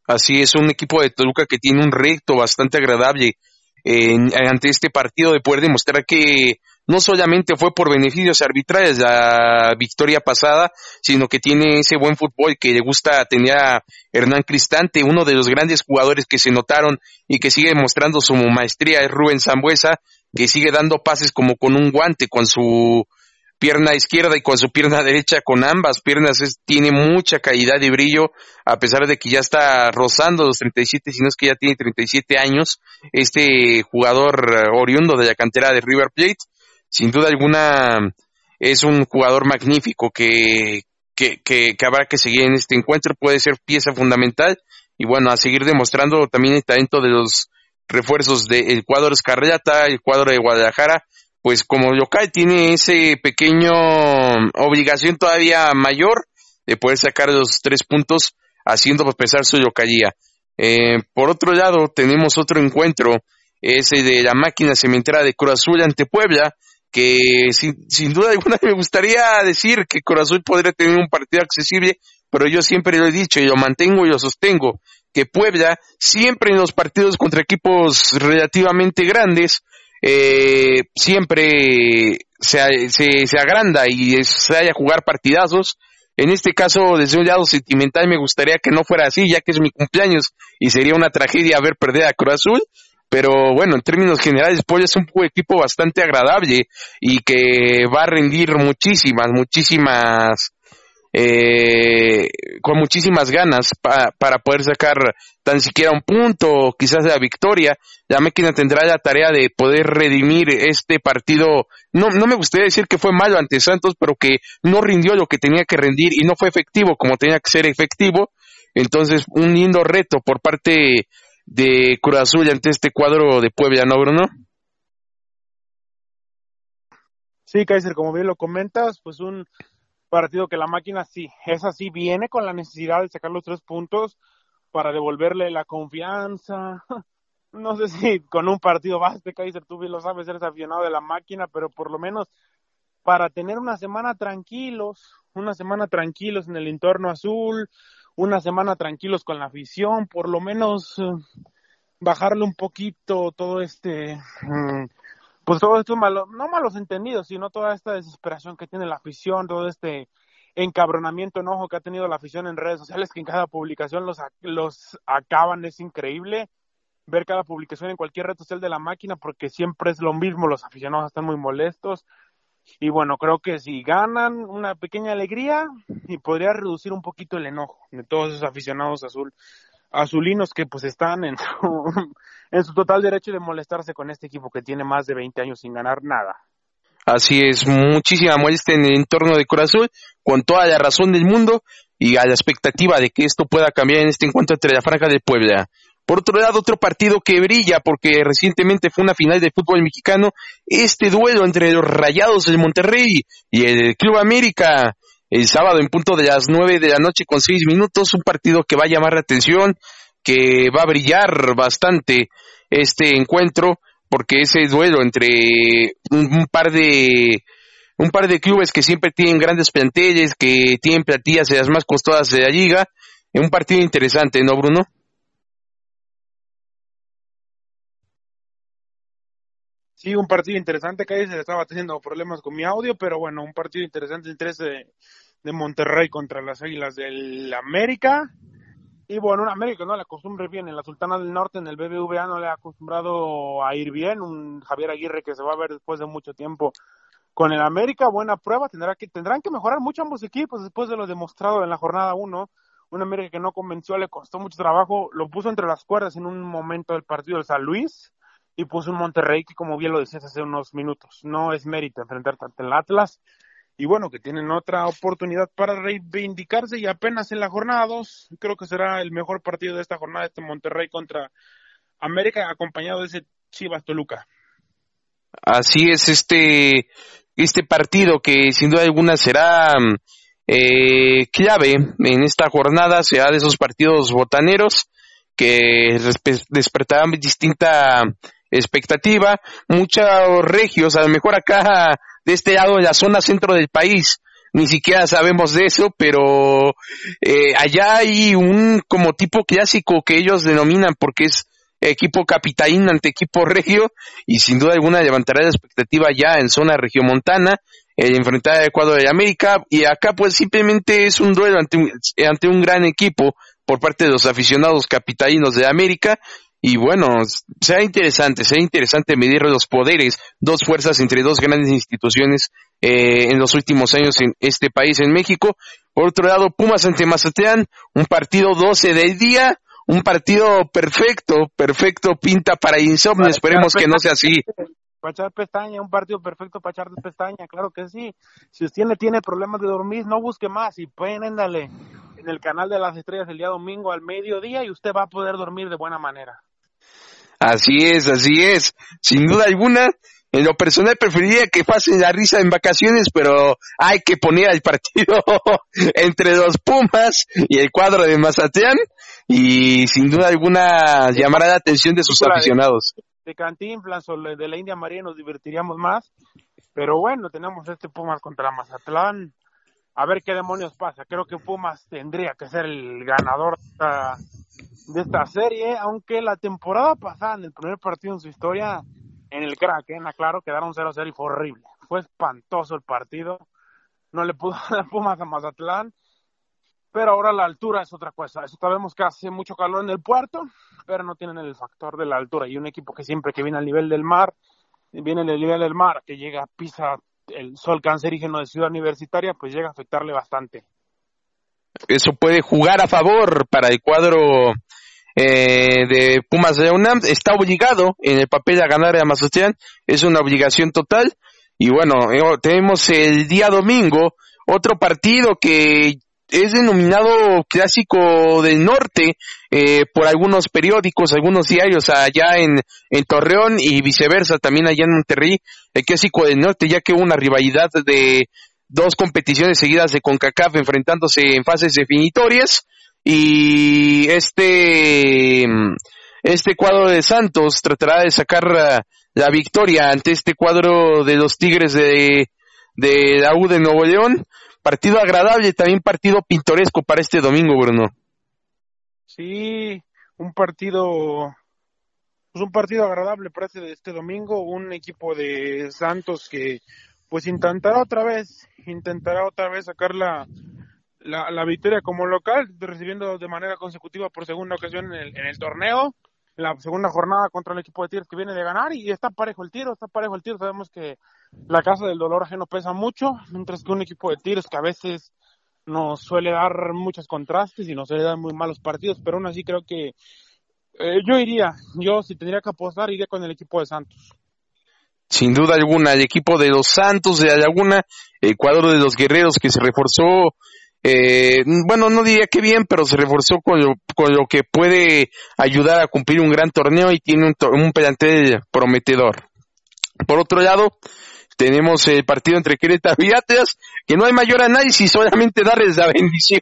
Así es, un equipo de Toluca que tiene un recto bastante agradable ante este partido de poder demostrar que no solamente fue por beneficios arbitrales la victoria pasada, sino que tiene ese buen fútbol que le gusta tener a Hernán Cristante, uno de los grandes jugadores que se notaron y que sigue mostrando su maestría es Rubén Zambuesa, que sigue dando pases como con un guante, con su pierna izquierda y con su pierna derecha, con ambas piernas, tiene mucha calidad y brillo, a pesar de que ya está rozando los 37, si no es que ya tiene 37 años, este jugador eh, oriundo de la cantera de River Plate, sin duda alguna es un jugador magnífico que, que, que, habrá que seguir en este encuentro, puede ser pieza fundamental, y bueno, a seguir demostrando también el talento de los refuerzos del cuadro Escarlata, el cuadro de Guadalajara, pues como local tiene ese pequeño obligación todavía mayor de poder sacar los tres puntos haciendo pesar su localía. Eh, por otro lado, tenemos otro encuentro, ese de la máquina cementera de Corazul ante Puebla, que sin, sin duda alguna [LAUGHS] me gustaría decir que Corazul podría tener un partido accesible, pero yo siempre lo he dicho y lo mantengo y lo sostengo, que Puebla siempre en los partidos contra equipos relativamente grandes eh, siempre se, se, se, agranda y se haya jugar partidazos. En este caso, desde un lado sentimental, me gustaría que no fuera así, ya que es mi cumpleaños y sería una tragedia haber perdido a Cruz Azul. Pero bueno, en términos generales, Puebla es un equipo bastante agradable y que va a rendir muchísimas, muchísimas eh, con muchísimas ganas para poder sacar tan siquiera un punto, quizás la victoria. La máquina tendrá la tarea de poder redimir este partido. No, no me gustaría decir que fue malo ante Santos, pero que no rindió lo que tenía que rendir y no fue efectivo como tenía que ser efectivo. Entonces, un lindo reto por parte de Cruz Azul ante este cuadro de Puebla, ¿no, Bruno? Sí, Kaiser, como bien lo comentas, pues un partido que la máquina sí, es así, viene con la necesidad de sacar los tres puntos para devolverle la confianza. [LAUGHS] No sé si con un partido basta, Kaiser, tú lo sabes, eres aficionado de la máquina, pero por lo menos para tener una semana tranquilos, una semana tranquilos en el entorno azul, una semana tranquilos con la afición, por lo menos eh, bajarle un poquito todo este mm, pues todo esto malo, no malos entendidos, sino toda esta desesperación que tiene la afición, todo este encabronamiento, enojo que ha tenido la afición en redes sociales, que en cada publicación los, los acaban, es increíble. ver cada publicación en cualquier red social de la máquina porque siempre es lo mismo, los aficionados están muy molestos. Y bueno, creo que si ganan una pequeña alegría y podría reducir un poquito el enojo de todos esos aficionados azul azulinos que pues están en su, en su total derecho de molestarse con este equipo que tiene más de 20 años sin ganar nada. Así es, muchísima molestia en el entorno de Corazón, con toda la razón del mundo y a la expectativa de que esto pueda cambiar en este encuentro entre la Franja de Puebla. Por otro lado, otro partido que brilla porque recientemente fue una final de fútbol mexicano, este duelo entre los Rayados del Monterrey y el Club América, el sábado en punto de las nueve de la noche con seis minutos, un partido que va a llamar la atención, que va a brillar bastante este encuentro, porque ese duelo entre un, par de un par de clubes que siempre tienen grandes planteles, que tienen platillas de las más costosas de la liga, es un partido interesante, ¿no, Bruno? Sí, un partido interesante, que ahí se estaba teniendo problemas con mi audio, pero bueno, un partido interesante entre ese de Monterrey contra las Águilas del América. Y bueno, un América no le acostumbre bien en la Sultana del Norte, en el BBVA no le ha acostumbrado a ir bien. Un Javier Aguirre que se va a ver después de mucho tiempo con el América, buena prueba. Tendrá que, tendrán que mejorar mucho ambos equipos después de lo demostrado en la jornada 1. Un América que no convenció, le costó mucho trabajo, lo puso entre las cuerdas en un momento del partido de San Luis y puso un Monterrey que, como bien lo decías hace unos minutos, no es mérito enfrentar tanto el Atlas y bueno, que tienen otra oportunidad para reivindicarse y apenas en la jornada 2 creo que será el mejor partido de esta jornada, este Monterrey contra América, acompañado de ese Chivas Toluca. Así es, este, este partido que sin duda alguna será eh, clave en esta jornada, será de esos partidos botaneros que despertarán distinta expectativa, muchos regios, a lo mejor acá de este lado de la zona centro del país. Ni siquiera sabemos de eso, pero eh, allá hay un como tipo clásico que ellos denominan porque es equipo capitalín ante equipo regio y sin duda alguna levantará la expectativa ya en zona regiomontana el enfrentar a Ecuador de América y acá pues simplemente es un duelo ante un, ante un gran equipo por parte de los aficionados capitalinos de América y bueno, será interesante, será interesante medir los poderes, dos fuerzas entre dos grandes instituciones eh, en los últimos años en este país, en México. Por otro lado, Pumas ante Mazatlán, un partido 12 del día, un partido perfecto, perfecto, pinta para insomnio, esperemos que no sea así. Para echar pestaña, un partido perfecto para echar pestaña, claro que sí. Si usted tiene, tiene problemas de dormir, no busque más y pueden, éndale en el canal de las estrellas el día domingo al mediodía y usted va a poder dormir de buena manera. Así es, así es. Sin duda alguna, en lo personal preferiría que pasen la risa en vacaciones, pero hay que poner al partido [LAUGHS] entre los Pumas y el cuadro de Mazatlán y sin duda alguna llamará la atención de sus aficionados. De, Cantinflas o de la India María nos divertiríamos más, pero bueno, tenemos este Pumas contra Mazatlán. A ver qué demonios pasa. Creo que Pumas tendría que ser el ganador de esta serie, aunque la temporada pasada, en el primer partido en su historia, en el Kraken, aclaro, quedaron 0-0 y fue horrible. Fue espantoso el partido. No le pudo [LAUGHS] dar Pumas a Mazatlán. Pero ahora la altura es otra cosa. Eso sabemos que hace mucho calor en el puerto, pero no tienen el factor de la altura. Y un equipo que siempre que viene al nivel del mar, viene al nivel del mar, que llega, pisa el sol cancerígeno de Ciudad Universitaria, pues llega a afectarle bastante eso puede jugar a favor para el cuadro eh, de Pumas de UNAM. Está obligado en el papel a ganar a Mazatlán, es una obligación total. Y bueno, eh, tenemos el día domingo otro partido que es denominado clásico del norte eh, por algunos periódicos, algunos diarios allá en, en Torreón y viceversa, también allá en Monterrey, el clásico del norte, ya que hubo una rivalidad de dos competiciones seguidas de CONCACAF enfrentándose en fases definitorias y este este cuadro de Santos tratará de sacar la, victoria ante este cuadro de los Tigres de, de la U de Nuevo León. Partido agradable, también partido pintoresco para este domingo, Bruno. Sí, un partido pues un partido agradable para este, este domingo, un equipo de Santos que pues intentará otra vez, intentará otra vez sacar la, la, victoria como local, recibiendo de manera consecutiva por segunda ocasión en el, en el torneo. la segunda jornada contra el equipo de Tigres que viene de ganar y está parejo el tiro, está parejo el tiro. Sabemos que la casa del dolor ajeno pesa mucho, mientras que un equipo de Tigres que a veces nos suele dar muchos contrastes y nos suele dar muy malos partidos, pero aún así creo que eh, yo iría, yo si tendría que apostar iría con el equipo de Santos. Sin duda alguna, el equipo de los Santos de Laguna, el cuadro de los guerreros que se reforzó eh, bueno, no diría que bien, pero se reforzó con lo, con lo que puede ayudar a cumplir un gran torneo y tiene un, un plantel prometedor. Por otro lado, tenemos el partido entre Querétaro y Atlas, que no hay mayor análisis, solamente darles la bendición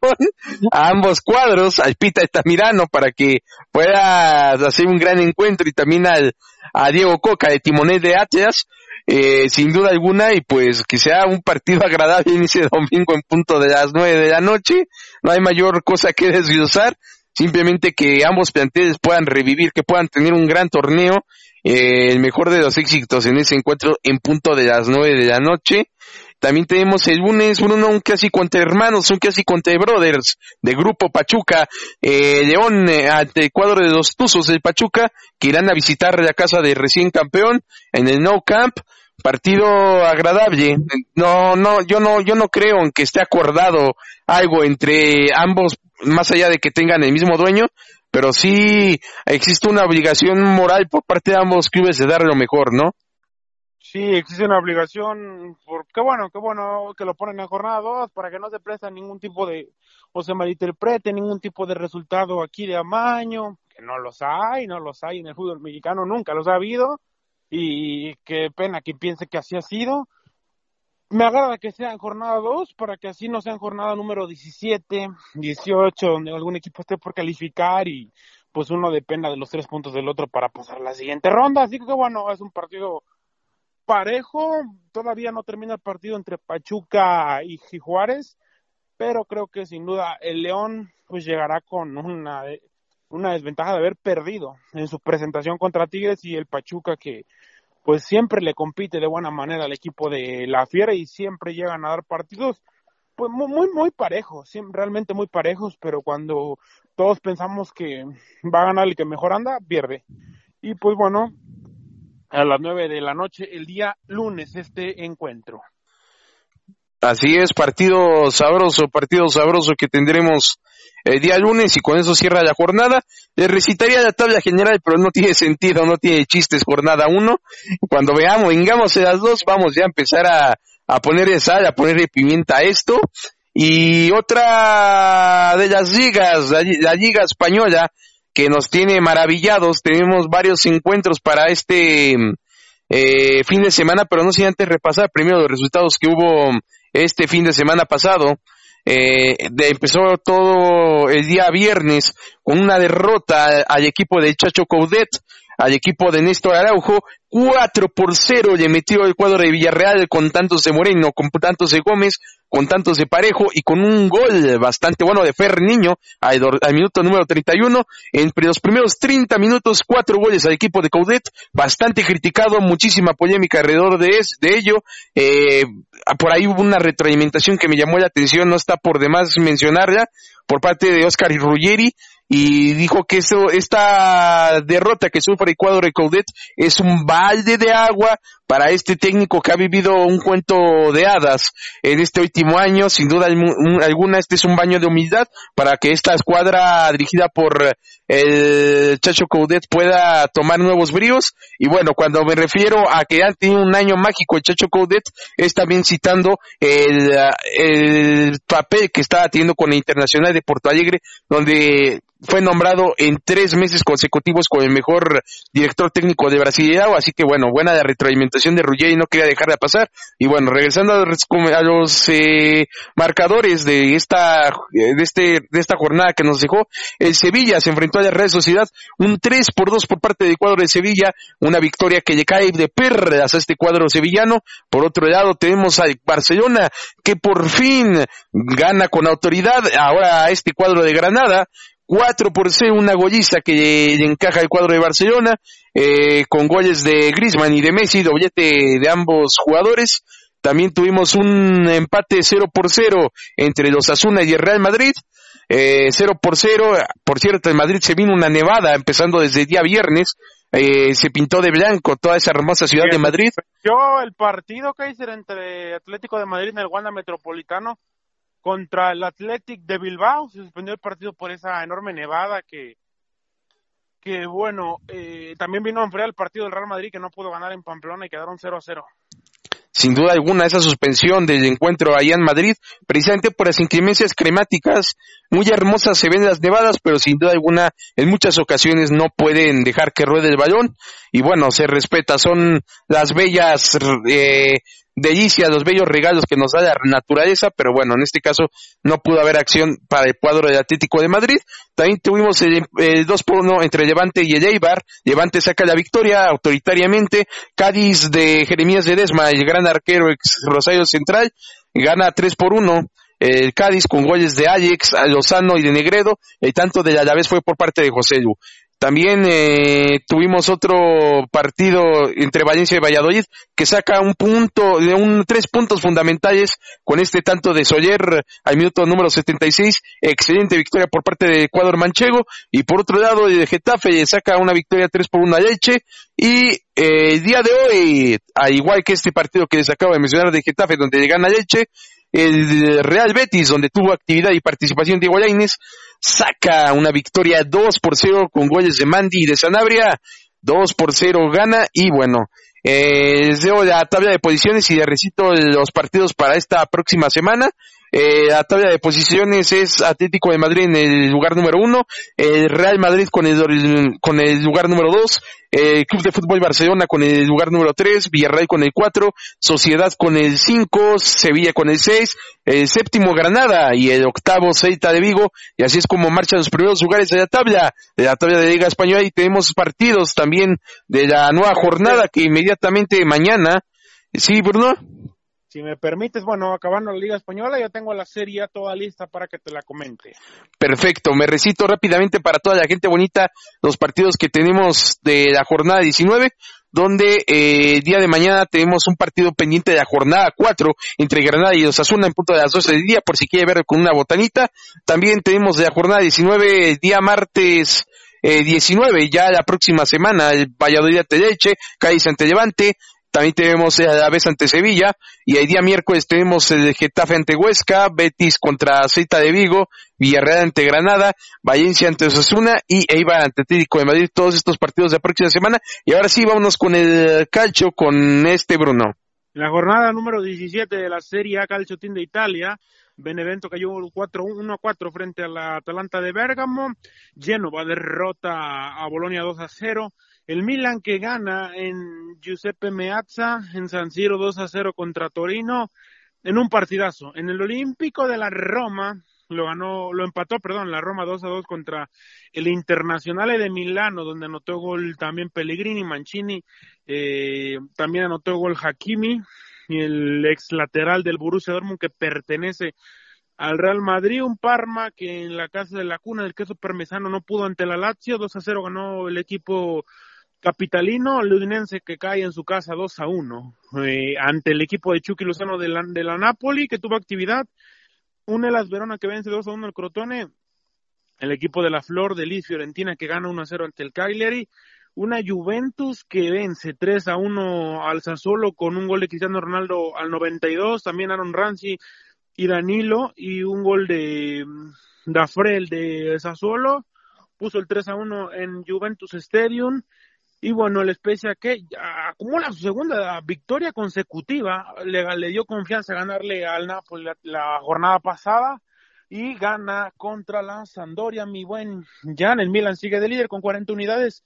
a ambos cuadros, al Pita Estamirano, para que pueda hacer un gran encuentro y también al, a Diego Coca de Timonel de Atlas, eh, sin duda alguna, y pues que sea un partido agradable inicio domingo en punto de las nueve de la noche. No hay mayor cosa que desglosar, simplemente que ambos planteles puedan revivir, que puedan tener un gran torneo, eh, el mejor de los éxitos en ese encuentro en punto de las nueve de la noche. También tenemos el lunes, Bruno, un casi contra hermanos, un casi contra brothers de Grupo Pachuca, eh, León eh, ante el cuadro de los Tuzos del Pachuca, que irán a visitar la casa de recién campeón en el No Camp partido agradable. No, no, yo no, yo no creo en que esté acordado algo entre ambos, más allá de que tengan el mismo dueño, pero sí existe una obligación moral por parte de ambos clubes de dar lo mejor, ¿no? Sí, existe una obligación, porque bueno, qué bueno que lo ponen en jornada 2 para que no se presta ningún tipo de, o se malinterprete ningún tipo de resultado aquí de amaño, que no los hay, no los hay en el fútbol mexicano, nunca los ha habido y qué pena que piense que así ha sido. Me agrada que sea en jornada 2 para que así no sea en jornada número 17, 18, donde algún equipo esté por calificar y pues uno dependa de los tres puntos del otro para pasar la siguiente ronda. Así que bueno, es un partido parejo. Todavía no termina el partido entre Pachuca y Juárez, pero creo que sin duda el León pues llegará con una una desventaja de haber perdido en su presentación contra Tigres y el Pachuca que pues siempre le compite de buena manera al equipo de la Fiera y siempre llegan a dar partidos pues muy muy parejos, realmente muy parejos, pero cuando todos pensamos que va a ganar el que mejor anda, pierde. Y pues bueno, a las nueve de la noche el día lunes este encuentro. Así es, partido sabroso, partido sabroso que tendremos el día lunes y con eso cierra la jornada. Le recitaría la tabla general, pero no tiene sentido, no tiene chistes jornada uno. Cuando veamos, vengamos a las dos, vamos ya a empezar a, a ponerle sal, a ponerle pimienta a esto. Y otra de las ligas, la, liga española, que nos tiene maravillados, tenemos varios encuentros para este eh, fin de semana, pero no sin antes repasar primero los resultados que hubo este fin de semana pasado. Eh, empezó todo el día viernes con una derrota al equipo de Chacho Coudet, al equipo de Néstor Araujo, 4 por 0 le metió el cuadro de Villarreal con tantos de Moreno, con tantos de Gómez, con tantos de Parejo y con un gol bastante bueno de Fer Niño al, minuto número 31. Entre los primeros 30 minutos, cuatro goles al equipo de Coudet, bastante criticado, muchísima polémica alrededor de, de ello. Eh, por ahí hubo una retroalimentación que me llamó la atención, no está por demás mencionarla, por parte de Oscar Ruggeri, y dijo que eso, esta derrota que sufre el cuadro de Coudet es un balde de agua para este técnico que ha vivido un cuento de hadas en este último año. Sin duda alguna, este es un baño de humildad para que esta escuadra dirigida por el Chacho Coudet pueda tomar nuevos bríos. Y bueno, cuando me refiero a que ha tenido un año mágico el Chacho Coudet, es también citando el, el papel que está teniendo con el Internacional de Porto Alegre, donde fue nombrado en tres meses consecutivos con el mejor director técnico de Brasileirao, así que bueno, buena la retroalimentación de Ruggeri, no quería dejar de pasar. Y bueno, regresando a los, eh, marcadores de esta, de este, de esta jornada que nos dejó, el Sevilla se enfrentó a la Real Sociedad, un 3 por 2 por parte del cuadro de Sevilla, una victoria que le cae de perras a este cuadro sevillano. Por otro lado, tenemos al Barcelona, que por fin gana con autoridad ahora a este cuadro de Granada, 4 por 0, una golliza que encaja el cuadro de Barcelona, eh, con goles de Griezmann y de Messi, doblete de ambos jugadores. También tuvimos un empate 0 por 0 entre los Asuna y el Real Madrid. Eh, 0 por 0. Por cierto, en Madrid se vino una nevada empezando desde el día viernes. Eh, se pintó de blanco toda esa hermosa ciudad de Madrid. Yo el partido, Kaiser, entre Atlético de Madrid y el Wanda Metropolitano contra el Athletic de Bilbao. Se suspendió el partido por esa enorme nevada que, que bueno, eh, también vino a enfriar el partido del Real Madrid que no pudo ganar en Pamplona y quedaron 0 a 0 sin duda alguna esa suspensión del encuentro allá en Madrid, precisamente por las inclemencias climáticas, muy hermosas se ven las nevadas, pero sin duda alguna en muchas ocasiones no pueden dejar que ruede el balón y bueno, se respeta, son las bellas eh, delicias, los bellos regalos que nos da la naturaleza, pero bueno, en este caso no pudo haber acción para el cuadro del Atlético de Madrid. También tuvimos el, 2 por 1 entre Levante y el Eibar. Levante saca la victoria autoritariamente. Cádiz de Jeremías Ledesma, el gran arquero ex Rosario Central, gana 3 por 1 el Cádiz con goles de Ajax, Lozano y de Negredo, el tanto de la vez fue por parte de José Lu. También eh, tuvimos otro partido entre Valencia y Valladolid que saca un punto, de un, tres puntos fundamentales con este tanto de Soller al minuto número 76. Excelente victoria por parte de Ecuador Manchego. Y por otro lado, el Getafe saca una victoria 3 por 1 a Leche. Y eh, el día de hoy, al igual que este partido que les acabo de mencionar de Getafe, donde gana Leche, el Real Betis, donde tuvo actividad y participación de Lainez, saca una victoria 2 por 0 con goles de Mandy y de Sanabria. 2 por 0 gana y bueno, eh, les debo la tabla de posiciones y le recito los partidos para esta próxima semana. Eh, la tabla de posiciones es Atlético de Madrid en el lugar número uno, el Real Madrid con el, con el lugar número dos, el Club de Fútbol Barcelona con el lugar número tres, Villarreal con el cuatro, Sociedad con el cinco, Sevilla con el seis, el séptimo Granada y el octavo Celta de Vigo, y así es como marchan los primeros lugares de la tabla, de la tabla de Liga Española. Y tenemos partidos también de la nueva jornada que inmediatamente mañana, sí Bruno. Si me permites, bueno, acabando la Liga Española, ya tengo la serie toda lista para que te la comente. Perfecto, me recito rápidamente para toda la gente bonita los partidos que tenemos de la jornada 19, donde eh, día de mañana tenemos un partido pendiente de la jornada 4 entre Granada y Osasuna en punto de las 12 del día, por si quiere ver con una botanita. También tenemos de la jornada 19 el día martes eh, 19, ya la próxima semana, el Valladolid de Leche, Cádiz ante Levante, también tenemos a la vez ante Sevilla y el día miércoles tenemos el Getafe ante Huesca, Betis contra Celta de Vigo, Villarreal ante Granada, Valencia ante Osasuna y Eibar ante Atlético de Madrid. Todos estos partidos de la próxima semana. Y ahora sí, vámonos con el calcio con este Bruno. La jornada número 17 de la Serie A Calcio Team de Italia. Benevento cayó 4-1 a 4 frente a la Atalanta de Bergamo. Genova derrota a Bolonia 2 a 0. El Milan que gana en Giuseppe Meazza en San Siro 2 a 0 contra Torino en un partidazo. En el Olímpico de la Roma lo ganó, lo empató, perdón, la Roma 2 a 2 contra el Internazionale de Milano, donde anotó gol también Pellegrini, Mancini, eh, también anotó gol Hakimi y el ex lateral del Borussia Dortmund que pertenece al Real Madrid, un Parma que en la casa de la cuna del queso parmesano no pudo ante la Lazio, 2 a 0 ganó el equipo capitalino ludinense que cae en su casa 2 a 1 eh, ante el equipo de Chucky Lozano de la, de la Napoli que tuvo actividad. Un Elas Verona que vence 2 a 1 el Crotone. El equipo de la Flor de Liz Fiorentina que gana 1 a 0 ante el Cagliari. Una Juventus que vence 3 a 1 al Sassuolo con un gol de Cristiano Ronaldo al 92. También Aaron Ramsey y Danilo y un gol de mm, Dafrel de Sassuolo. Puso el 3 a 1 en Juventus Stadium y bueno, el Spezia que acumula su segunda victoria consecutiva, le, dio confianza ganarle al Napoli la, jornada pasada y gana contra la Sandoria, mi buen Jan. El Milan sigue de líder con 40 unidades.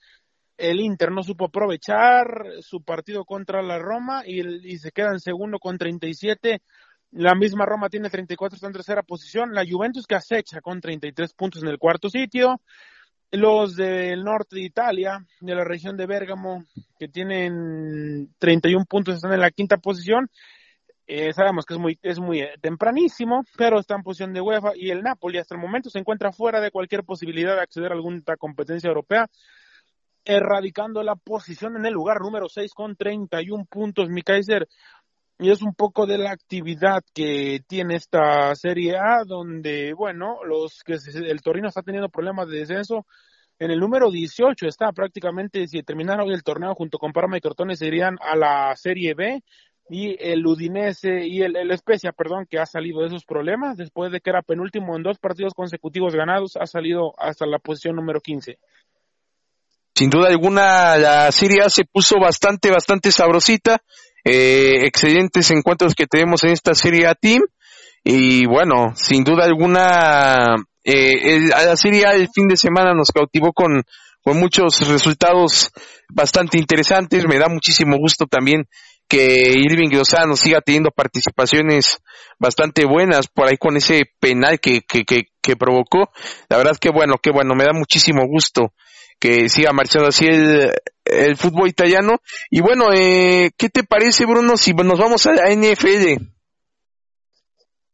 El Inter no supo aprovechar su partido contra la Roma y, y se queda en segundo con 37. La misma Roma tiene 34, está en tercera posición. La Juventus que acecha con 33 puntos en el cuarto sitio. Los del norte de Italia, de la región de Bérgamo, que tienen 31 puntos, están en la quinta posición. Eh, sabemos que es muy, es muy eh, tempranísimo, pero está en posición de UEFA y el Napoli hasta el momento se encuentra fuera de cualquier posibilidad de acceder a alguna competencia europea, erradicando la posición en el lugar número 6 con 31 puntos. Mi Kaiser, y es un poco de la actividad que tiene esta Serie A, donde, bueno, los que el Torino está teniendo problemas de descenso. En el número 18 está prácticamente, si terminara hoy el torneo junto con Parma y Crotone, serían a la Serie B. Y el Udinese y el, el Spezia, perdón, que ha salido de esos problemas después de que era penúltimo en dos partidos consecutivos ganados, ha salido hasta la posición número 15. Sin duda alguna, la Serie A se puso bastante, bastante sabrosita eh, excelentes encuentros que tenemos en esta Serie A Team. Y bueno, sin duda alguna, eh, la Serie A el fin de semana nos cautivó con, con muchos resultados bastante interesantes. Me da muchísimo gusto también que Irving Lozano siga teniendo participaciones bastante buenas por ahí con ese penal que, que, que, que provocó. La verdad que bueno, que bueno, me da muchísimo gusto que siga marchando así el, el fútbol italiano. Y bueno, eh, ¿qué te parece, Bruno, si nos vamos a la NFL?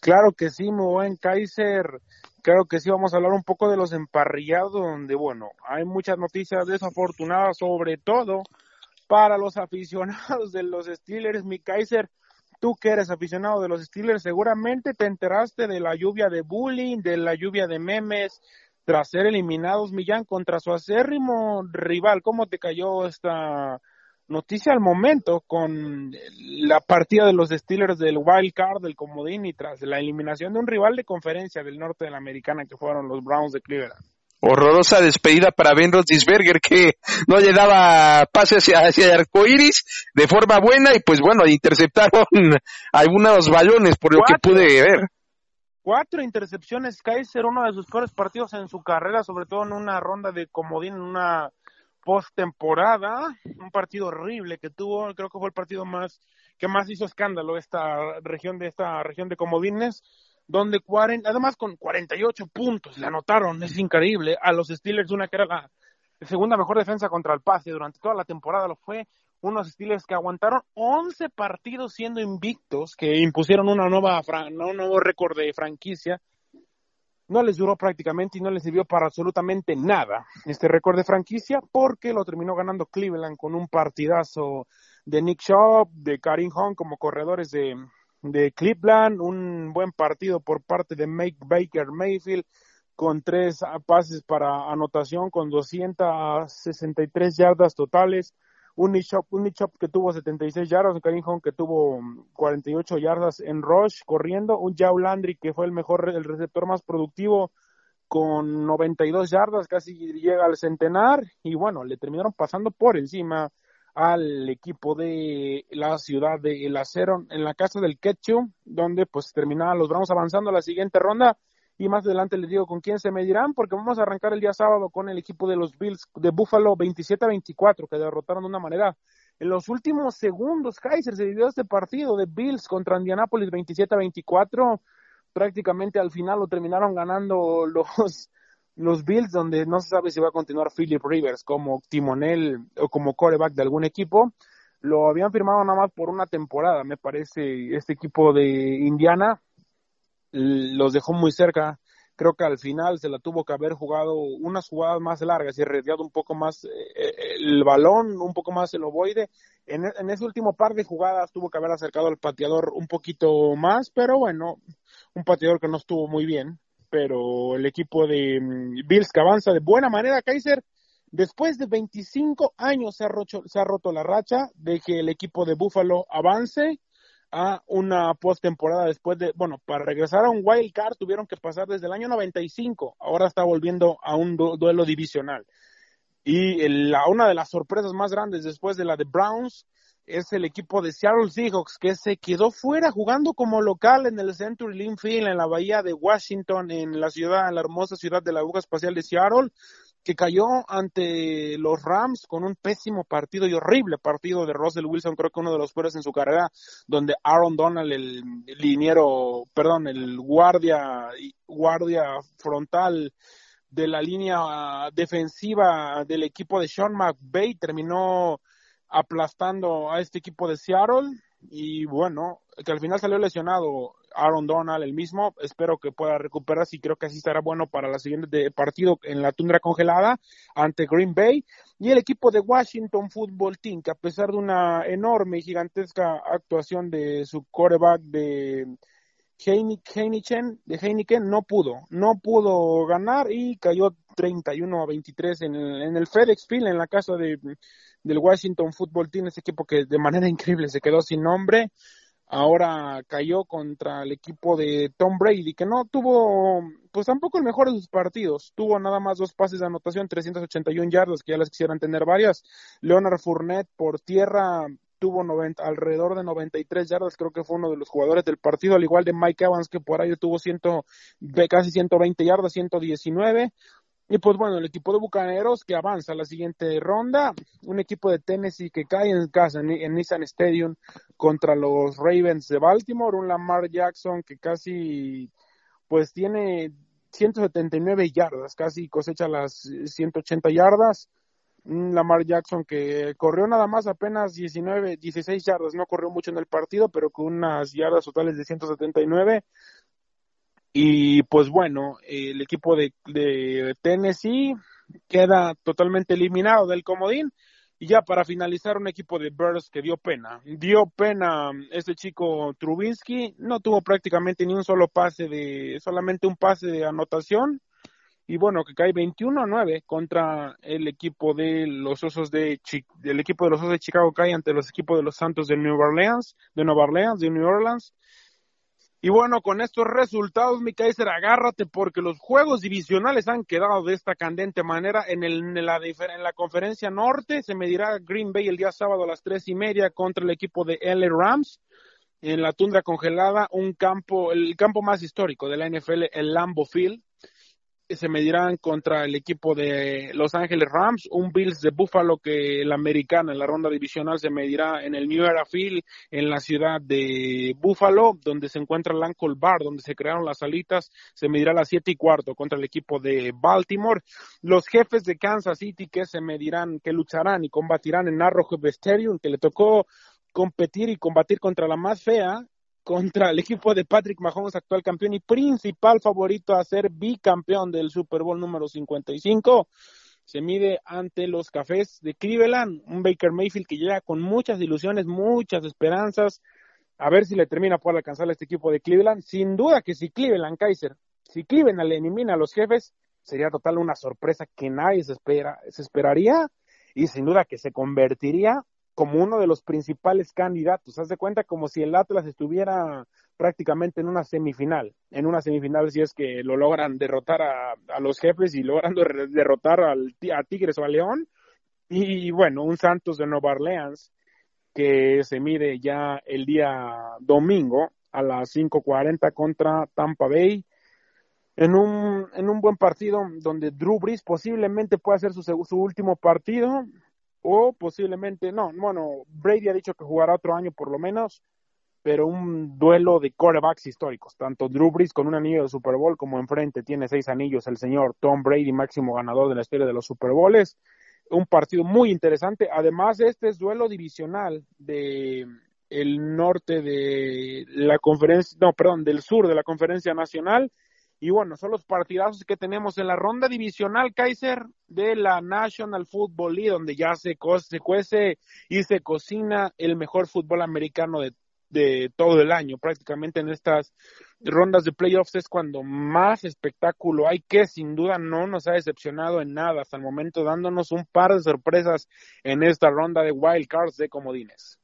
Claro que sí, muy buen Kaiser. Claro que sí, vamos a hablar un poco de los emparrillados, donde, bueno, hay muchas noticias desafortunadas, sobre todo para los [LAUGHS] aficionados de los Steelers. Mi Kaiser, tú que eres aficionado de los Steelers, seguramente te enteraste de la lluvia de bullying, de la lluvia de memes, tras ser eliminados Millán contra su acérrimo rival. ¿Cómo te cayó esta noticia al momento con la partida de los Steelers del Wild Card del Comodín y tras la eliminación de un rival de conferencia del norte de la americana que fueron los Browns de Cleveland? Horrorosa despedida para Ben Roethlisberger que no le daba pase hacia, hacia el arcoiris de forma buena y pues bueno, interceptaron [LAUGHS] algunos balones por lo que pude ver cuatro intercepciones. Kaiser, uno de sus peores partidos en su carrera, sobre todo en una ronda de comodín, en una postemporada. Un partido horrible que tuvo, creo que fue el partido más que más hizo escándalo esta región de esta región de comodines, donde además con 48 puntos le anotaron, es increíble, a los Steelers, una que era la segunda mejor defensa contra el pase durante toda la temporada lo fue, unos Steelers que aguantaron 11 partidos siendo invictos, que impusieron una nueva un nuevo récord de franquicia. No les duró prácticamente y no les sirvió para absolutamente nada este récord de franquicia porque lo terminó ganando Cleveland con un partidazo de Nick Shaw, de Karim Hunt como corredores de, de Cleveland, un buen partido por parte de Make Baker Mayfield con tres pases para anotación con 263 yardas totales un Nichop, un que tuvo 76 yardas, un Karim que tuvo 48 yardas en rush corriendo, un Jao Landry que fue el mejor, el receptor más productivo con 92 yardas, casi llega al centenar y bueno, le terminaron pasando por encima al equipo de la ciudad de El Acero en la casa del Ketchum, donde pues terminaban los Browns avanzando a la siguiente ronda y más adelante les digo con quién se medirán porque vamos a arrancar el día sábado con el equipo de los Bills de Buffalo 27 a 24 que derrotaron de una manera en los últimos segundos Kaiser se dividió este partido de Bills contra Indianapolis 27 a 24 prácticamente al final lo terminaron ganando los los Bills donde no se sabe si va a continuar Philip Rivers como timonel o como coreback de algún equipo. Lo habían firmado nada más por una temporada me parece este equipo de Indiana los dejó muy cerca. Creo que al final se la tuvo que haber jugado unas jugadas más largas y arriesgado un poco más eh, eh, el balón, un poco más el ovoide. En, ese último par de jugadas tuvo que haber acercado al pateador un poquito más, pero bueno, un pateador que no estuvo muy bien. Pero el equipo de mm, Bills que avanza de buena manera, Kaiser, después de 25 años se ha, roto, se ha roto la racha de que el equipo de Buffalo avance a una postemporada después de, bueno, para regresar a un wild card tuvieron que pasar desde el año 95, ahora está volviendo a un duelo divisional. Y la, una de las sorpresas más grandes después de la de Browns es el equipo de Seattle Seahawks que se quedó fuera jugando como local en el Century Link Field en la bahía de Washington en la ciudad, en la hermosa ciudad de la aguja espacial de Seattle que cayó ante los Rams con un pésimo partido y horrible partido de Russell Wilson, creo que uno de los peores en su carrera, donde Aaron Donald, el liniero, perdón, el guardia, guardia frontal de la línea defensiva del equipo de Sean McVay terminó aplastando a este equipo de Seattle y bueno, que al final salió lesionado Aaron Donald, el mismo, espero que pueda recuperarse y creo que así estará bueno para la siguiente partido en la tundra congelada ante Green Bay. Y el equipo de Washington Football Team, que a pesar de una enorme y gigantesca actuación de su quarterback de Heineken, de Heineken, no pudo, no pudo ganar y cayó 31 a 23 en el, en el FedEx Field, en la casa de, del Washington Football Team, ese equipo que de manera [LAUGHS] increíble se quedó sin nombre ahora cayó contra el equipo de Tom Brady, que no tuvo, pues tampoco el mejor de sus partidos. Tuvo nada más dos pases de anotación, 381 yardas, que ya las quisieran tener varias. Leonard Fournette por tierra tuvo 90, alrededor de 93 yardas, creo que fue uno de los jugadores del partido, al igual de Mike Evans, que por ahí tuvo ciento, casi 120 yardas, 119. Y pues bueno, el equipo de Bucaneros que avanza a la siguiente ronda, un equipo de Tennessee que cae en casa en, Nissan Stadium contra los Ravens de Baltimore, un Lamar Jackson que casi pues tiene 179 yardas, casi cosecha las 180 yardas. Lamar Jackson que corrió nada más apenas 19, 16 yardas, no corrió mucho en el partido, pero con unas yardas totales de 179 y pues bueno, el equipo de, de Tennessee queda totalmente eliminado del comodín. Y ya para finalizar, un equipo de Birds que dio pena. Dio pena este chico Trubinsky. No tuvo prácticamente ni un solo pase de, solamente un pase de anotación. Y bueno, que cae 21 a 9 contra el equipo de los Osos de del equipo de los Osos de Chicago cae ante los equipos de los Santos de New Orleans, de Nueva Orleans, de New Orleans. Y bueno, con estos resultados, mi Kaiser, agárrate porque los juegos divisionales han quedado de esta candente manera. En, el, en, la, en la conferencia norte se medirá Green Bay el día sábado a las tres y media contra el equipo de LA Rams. En la tundra congelada, un campo, el campo más histórico de la NFL, el Lambo Field se medirán contra el equipo de Los Ángeles Rams, un Bills de Buffalo que el americano en la ronda divisional se medirá en el New Era Field en la ciudad de Buffalo, donde se encuentra el Uncle Bar, donde se crearon las alitas, se medirá a las siete y cuarto contra el equipo de Baltimore. Los jefes de Kansas City que se medirán, que lucharán y combatirán en Arrowhead Stadium, que le tocó competir y combatir contra la más fea, contra el equipo de Patrick Mahomes, actual campeón y principal favorito a ser bicampeón del Super Bowl número 55. Se mide ante los Cafés de Cleveland, un Baker Mayfield que llega con muchas ilusiones, muchas esperanzas. A ver si le termina por alcanzar a este equipo de Cleveland. Sin duda que si Cleveland Kaiser, si Cleveland le elimina a los jefes, sería total una sorpresa que nadie se, espera, se esperaría y sin duda que se convertiría como uno de los principales candidatos. Haz de cuenta como si el Atlas estuviera prácticamente en una semifinal, en una semifinal si es que lo logran derrotar a, los jefes y logran [LAUGHS] derrotar al, a Tigres o a León. Y bueno, un Santos de Nueva Orleans que se mide ya el día domingo a las 5.40 contra Tampa Bay en un, en un buen partido donde Drew Brees posiblemente pueda ser su, su último partido o posiblemente, no, bueno, Brady ha dicho que jugará otro año por lo menos, pero un duelo de quarterbacks históricos, tanto Drew Brees con un anillo de Super Bowl como enfrente tiene seis anillos el señor Tom Brady, máximo ganador de la historia de los Super Bowls, un partido muy interesante, además este es duelo divisional de el norte de la conferencia, no, perdón, del sur de la conferencia nacional y bueno, son los partidazos que tenemos en la ronda divisional Kaiser de la National Football League, donde ya se, se cuece y se cocina el mejor fútbol americano de, de todo el año. Prácticamente en estas rondas de playoffs es cuando más espectáculo hay, que sin duda no nos ha decepcionado en nada hasta el momento, dándonos un par de sorpresas en esta ronda de wild cards de comodines.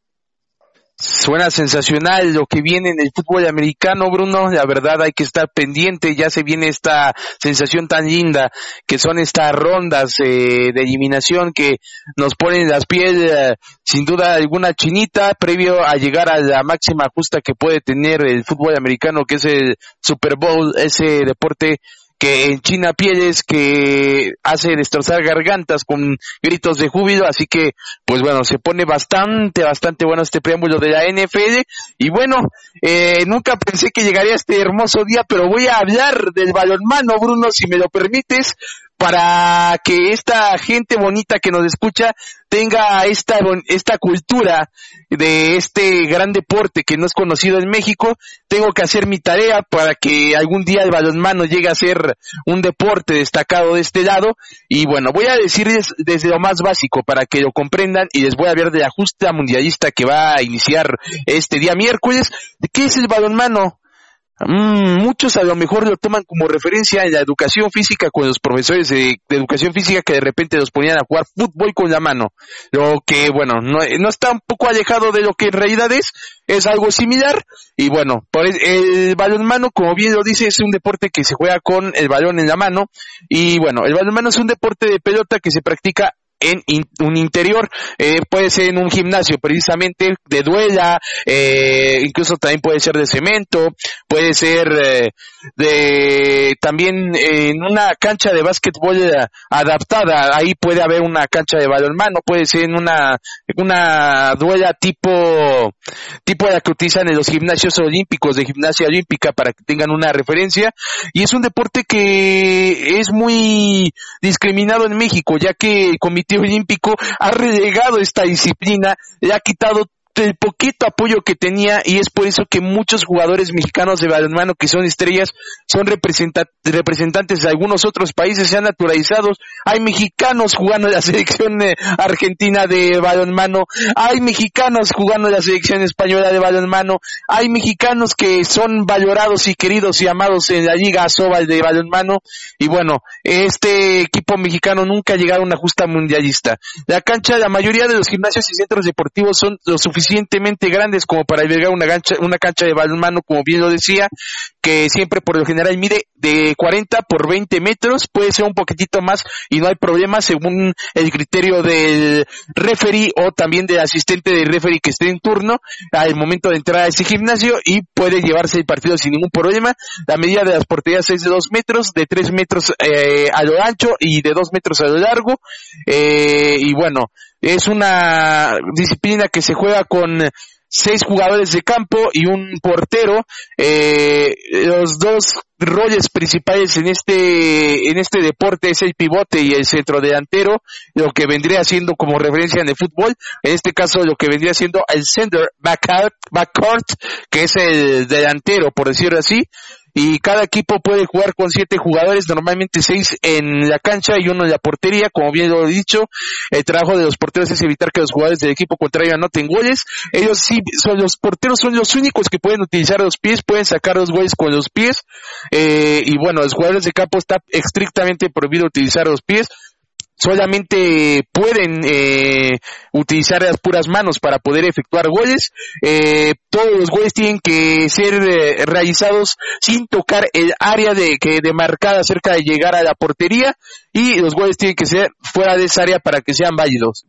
Suena sensacional lo que viene en el fútbol americano, Bruno. La verdad hay que estar pendiente. Ya se viene esta sensación tan linda que son estas rondas eh, de eliminación que nos ponen las piel eh, sin duda alguna chinita previo a llegar a la máxima justa que puede tener el fútbol americano, que es el Super Bowl, ese deporte que en China Pieles que hace destrozar gargantas con gritos de júbilo, así que pues bueno, se pone bastante, bastante bueno este preámbulo de la NFL y bueno, eh, nunca pensé que llegaría este hermoso día, pero voy a hablar del balonmano, Bruno, si me lo permites, para que esta gente bonita que nos escucha tenga esta, esta cultura de este gran deporte que no es conocido en México, tengo que hacer mi tarea para que algún día el balonmano llegue a ser un deporte destacado de este lado. Y bueno, voy a decirles desde lo más básico para que lo comprendan y les voy a hablar de la justa mundialista que va a iniciar este día miércoles. ¿Qué es el balonmano? Mm, muchos a lo mejor lo toman como referencia en la educación física con los profesores de, educación física que de repente los ponían a jugar fútbol con la mano. Lo que, bueno, no, no, está un poco alejado de lo que en realidad es, es algo similar. Y bueno, por el, el balonmano, como bien lo dice, es un deporte que se juega con el balón en la mano. Y bueno, el balonmano es un deporte de pelota que se practica en un interior, eh, puede ser en un gimnasio precisamente de duela, eh, incluso también puede ser de cemento, puede ser eh, de también en una cancha de básquetbol adaptada, ahí puede haber una cancha de balonmano, puede ser en una una duela tipo tipo la que utilizan en los gimnasios olímpicos de gimnasia olímpica para que tengan una referencia. Y es un deporte que es muy discriminado en México ya que el Olímpico ha relegado esta disciplina, le ha quitado el poquito apoyo que tenía y es por eso que muchos jugadores mexicanos de balonmano que son estrellas son representantes de algunos otros países, sean naturalizados. Hay mexicanos jugando en la [LAUGHS] selección eh, argentina de balonmano, hay mexicanos jugando en la selección española de balonmano, hay mexicanos que son valorados y queridos y amados en la Liga Sobal de balonmano y bueno, este equipo mexicano nunca ha llegado a una justa mundialista. La cancha, la mayoría de los gimnasios y centros deportivos son lo suficiente suficientemente grandes como para albergar una cancha, una cancha de balonmano, como bien lo decía, que siempre por lo general mide de 40 por 20 metros, puede ser un poquitito más y no hay problema según el criterio del referee o también del asistente del referee que esté en turno al momento de entrar a ese gimnasio y puede llevarse el partido sin ningún problema. La medida de las porterías es de 2 metros, de 3 metros eh, a lo ancho y de 2 metros a lo largo. Eh, y bueno, es una disciplina que se juega con seis jugadores de campo y un portero. Eh, los dos roles principales en este en este deporte es el pivote y el centro delantero, lo que vendría siendo como referencia en el fútbol, en este caso lo que vendría siendo el center backcourt, que es el delantero, por decirlo así, y cada equipo puede jugar con siete jugadores, normalmente seis en la cancha y uno en la portería, como bien lo he dicho. El trabajo de los porteros es evitar que los jugadores del equipo contrario anoten goles. Ellos sí, son los porteros son los únicos que pueden utilizar los pies, pueden sacar los goles con los pies. Eh, y bueno, los jugadores de campo está estrictamente prohibido utilizar los pies solamente pueden eh, utilizar las puras manos para poder efectuar goles. Eh, todos los goles tienen que ser eh, realizados sin tocar el área de que demarcada cerca de llegar a la portería y los goles tienen que ser fuera de esa área para que sean válidos.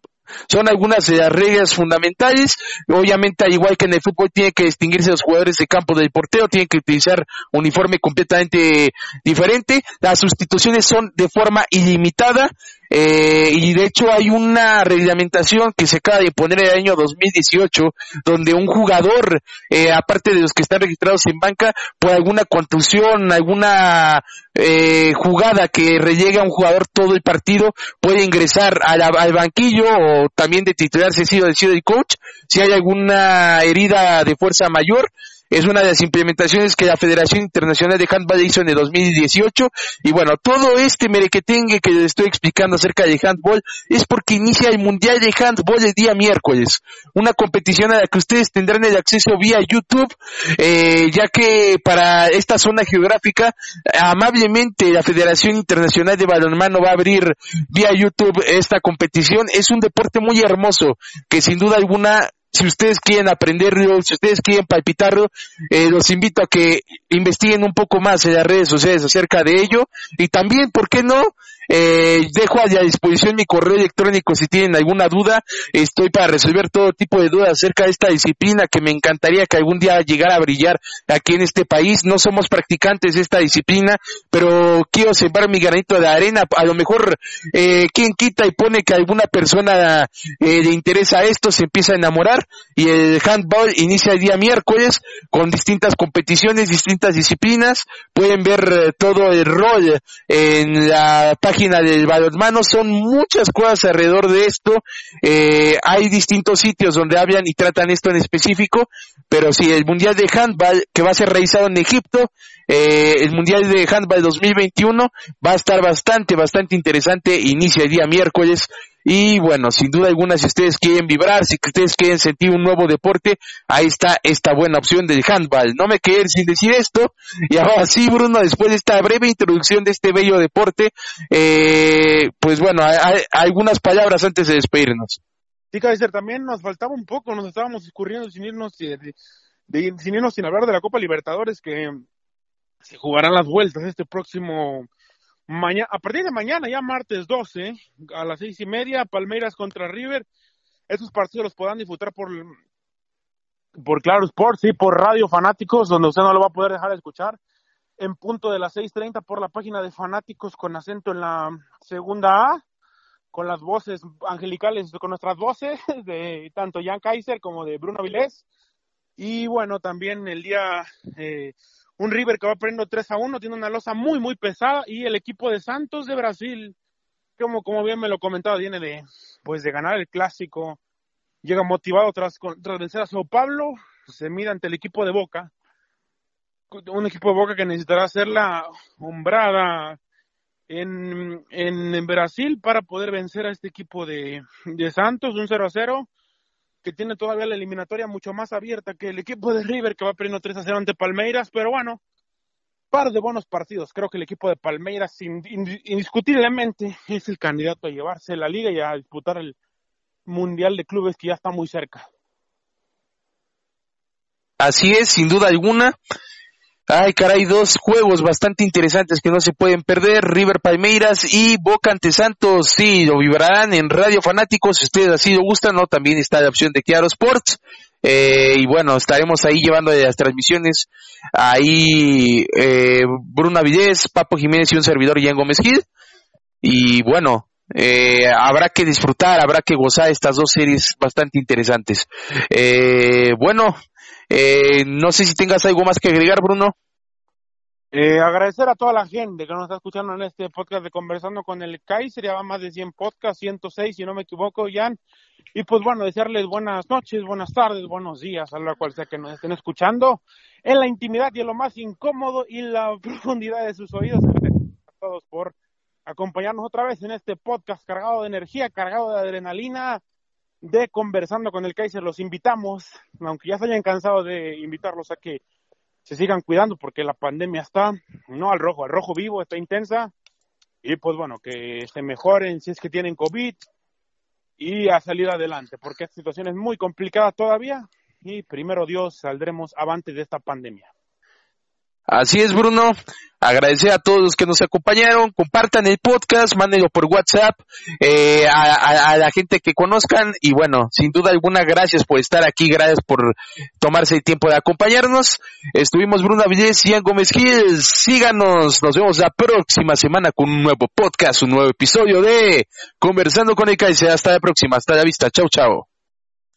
Son algunas de las reglas fundamentales. Obviamente, al igual que en el fútbol, tiene que distinguirse los jugadores de campo del portero, tienen que utilizar uniforme completamente diferente. Las sustituciones son de forma ilimitada. Eh, y de hecho hay una reglamentación que se acaba de poner en el año 2018 donde un jugador, eh, aparte de los que están registrados en banca, por alguna contusión, alguna eh, jugada que rellega a un jugador todo el partido, puede ingresar al banquillo o también de titular si ha sido decidido el coach. Si hay alguna herida de fuerza mayor, es una de las implementaciones que la Federación Internacional de Handball hizo en el 2018 y bueno, todo este merequetengue que les estoy explicando acerca de handball es porque inicia el Mundial de Handball el día miércoles, una competición a la que ustedes tendrán el acceso vía YouTube, eh, ya que para esta zona geográfica amablemente la Federación Internacional de Balonmano va a abrir vía YouTube esta competición, es un deporte muy hermoso que sin duda alguna si ustedes quieren aprenderlo, si ustedes quieren palpitarlo, eh, los invito a que investiguen un poco más en las redes sociales acerca de ello y también, ¿por qué no? Eh, dejo a disposición mi correo electrónico si tienen alguna duda. Estoy para resolver todo tipo de dudas acerca de esta disciplina que me encantaría que algún día llegara a brillar aquí en este país. No somos practicantes de esta disciplina, pero quiero sembrar mi granito de arena. A lo mejor, eh, quien quita y pone que alguna persona eh, le interesa esto, se empieza a enamorar y el handball inicia el día miércoles con distintas competiciones, distintas disciplinas. Pueden ver eh, todo el rol en la página página del balonmano, son muchas cosas alrededor de esto, eh, hay distintos sitios donde hablan y tratan esto en específico, pero sí, el Mundial de Handball que va a ser realizado en Egipto, eh, el Mundial de Handball 2021 va a estar bastante, bastante interesante, inicia el día miércoles, y bueno, sin duda alguna, si ustedes quieren vibrar, si ustedes quieren sentir un nuevo deporte, ahí está esta buena opción del handball. No me quedé sin decir esto. [LAUGHS] Y ahora sí, Bruno, después de esta breve introducción de este bello deporte, eh, pues bueno, algunas palabras antes de despedirnos. Sí, Kaiser, también nos faltaba un poco, nos estábamos escurriendo sin irnos, sin irnos sin hablar de la Copa Libertadores que se jugarán las vueltas este próximo Mañana, a partir de mañana, ya martes 12, a las seis y media, Palmeiras contra River. Estos partidos los podrán disfrutar por, por Claro Sports y por Radio Fanáticos, donde usted no lo va a poder dejar de escuchar. En punto de las 6.30 por la página de Fanáticos con acento en la segunda A, con las voces angelicales, con nuestras voces de tanto Jan Kaiser como de Bruno Vilés. Y bueno, también el día eh, un River que va perdiendo 3 a 1, tiene una losa muy, muy pesada y el equipo de Santos de Brasil, como, como bien me lo comentaba, viene de, pues de ganar el clásico, llega motivado tras, tras vencer a Sao Paulo, se mira ante el equipo de Boca, un equipo de Boca que necesitará hacer la hombrada en, en, Brasil para poder vencer a este equipo de, de Santos, un 0 a 0 que tiene todavía la eliminatoria mucho más abierta que el equipo de River que va perdiendo 3 a 0 ante Palmeiras, pero bueno, par de buenos partidos. Creo que el equipo de Palmeiras indiscutiblemente es el candidato a llevarse la liga y a disputar el Mundial de Clubes que ya está muy cerca. Así es, sin duda alguna. Ay, caray, dos juegos bastante interesantes que no se pueden perder. River Palmeiras y Boca ante Santos. Sí, lo vibrarán en Radio Fanáticos. Si ustedes así lo gustan, ¿no? También está la opción de Claro Sports. Eh, y bueno, estaremos ahí llevando las transmisiones. Ahí, eh, Bruno Avilés, Papo Jiménez y un servidor, Ian Gómez Gil. Y bueno, eh, habrá que disfrutar, habrá que gozar estas dos series bastante interesantes. Bueno, eh, no sé si tengas algo más que agregar, Bruno. Eh, agradecer a toda la gente que nos está escuchando en este podcast de Conversando con el Kaiser, ya va más de 100 podcasts, 106 si no me equivoco, Jan. Y pues bueno, desearles buenas noches, buenas tardes, buenos días, a la cual sea que nos estén escuchando, en la intimidad y en lo más incómodo y la [LAUGHS] profundidad de sus oídos. A todos por acompañarnos otra vez en este podcast cargado de energía, cargado de adrenalina, de Conversando con el Kaiser. Los invitamos, aunque ya se hayan cansado de invitarlos a que se sigan cuidando porque la pandemia está, no al rojo, al rojo vivo, está intensa. Y pues bueno, que se mejoren si es que tienen COVID y a salir adelante, porque esta situación es muy complicada todavía y primero Dios saldremos avante de esta pandemia. Así es, Bruno. Agradecer a todos los que nos acompañaron. Compartan el podcast, mándenlo por WhatsApp eh, a, la gente que conozcan. Y bueno, sin duda alguna, gracias por estar aquí. Gracias por tomarse el tiempo de acompañarnos. Estuvimos Bruno Avilés y Ian Gómez Gil. Síganos. Nos vemos la próxima semana con un nuevo podcast, un nuevo episodio de Conversando con el Kaiser. Hasta la próxima. Hasta la vista. Chau, chao.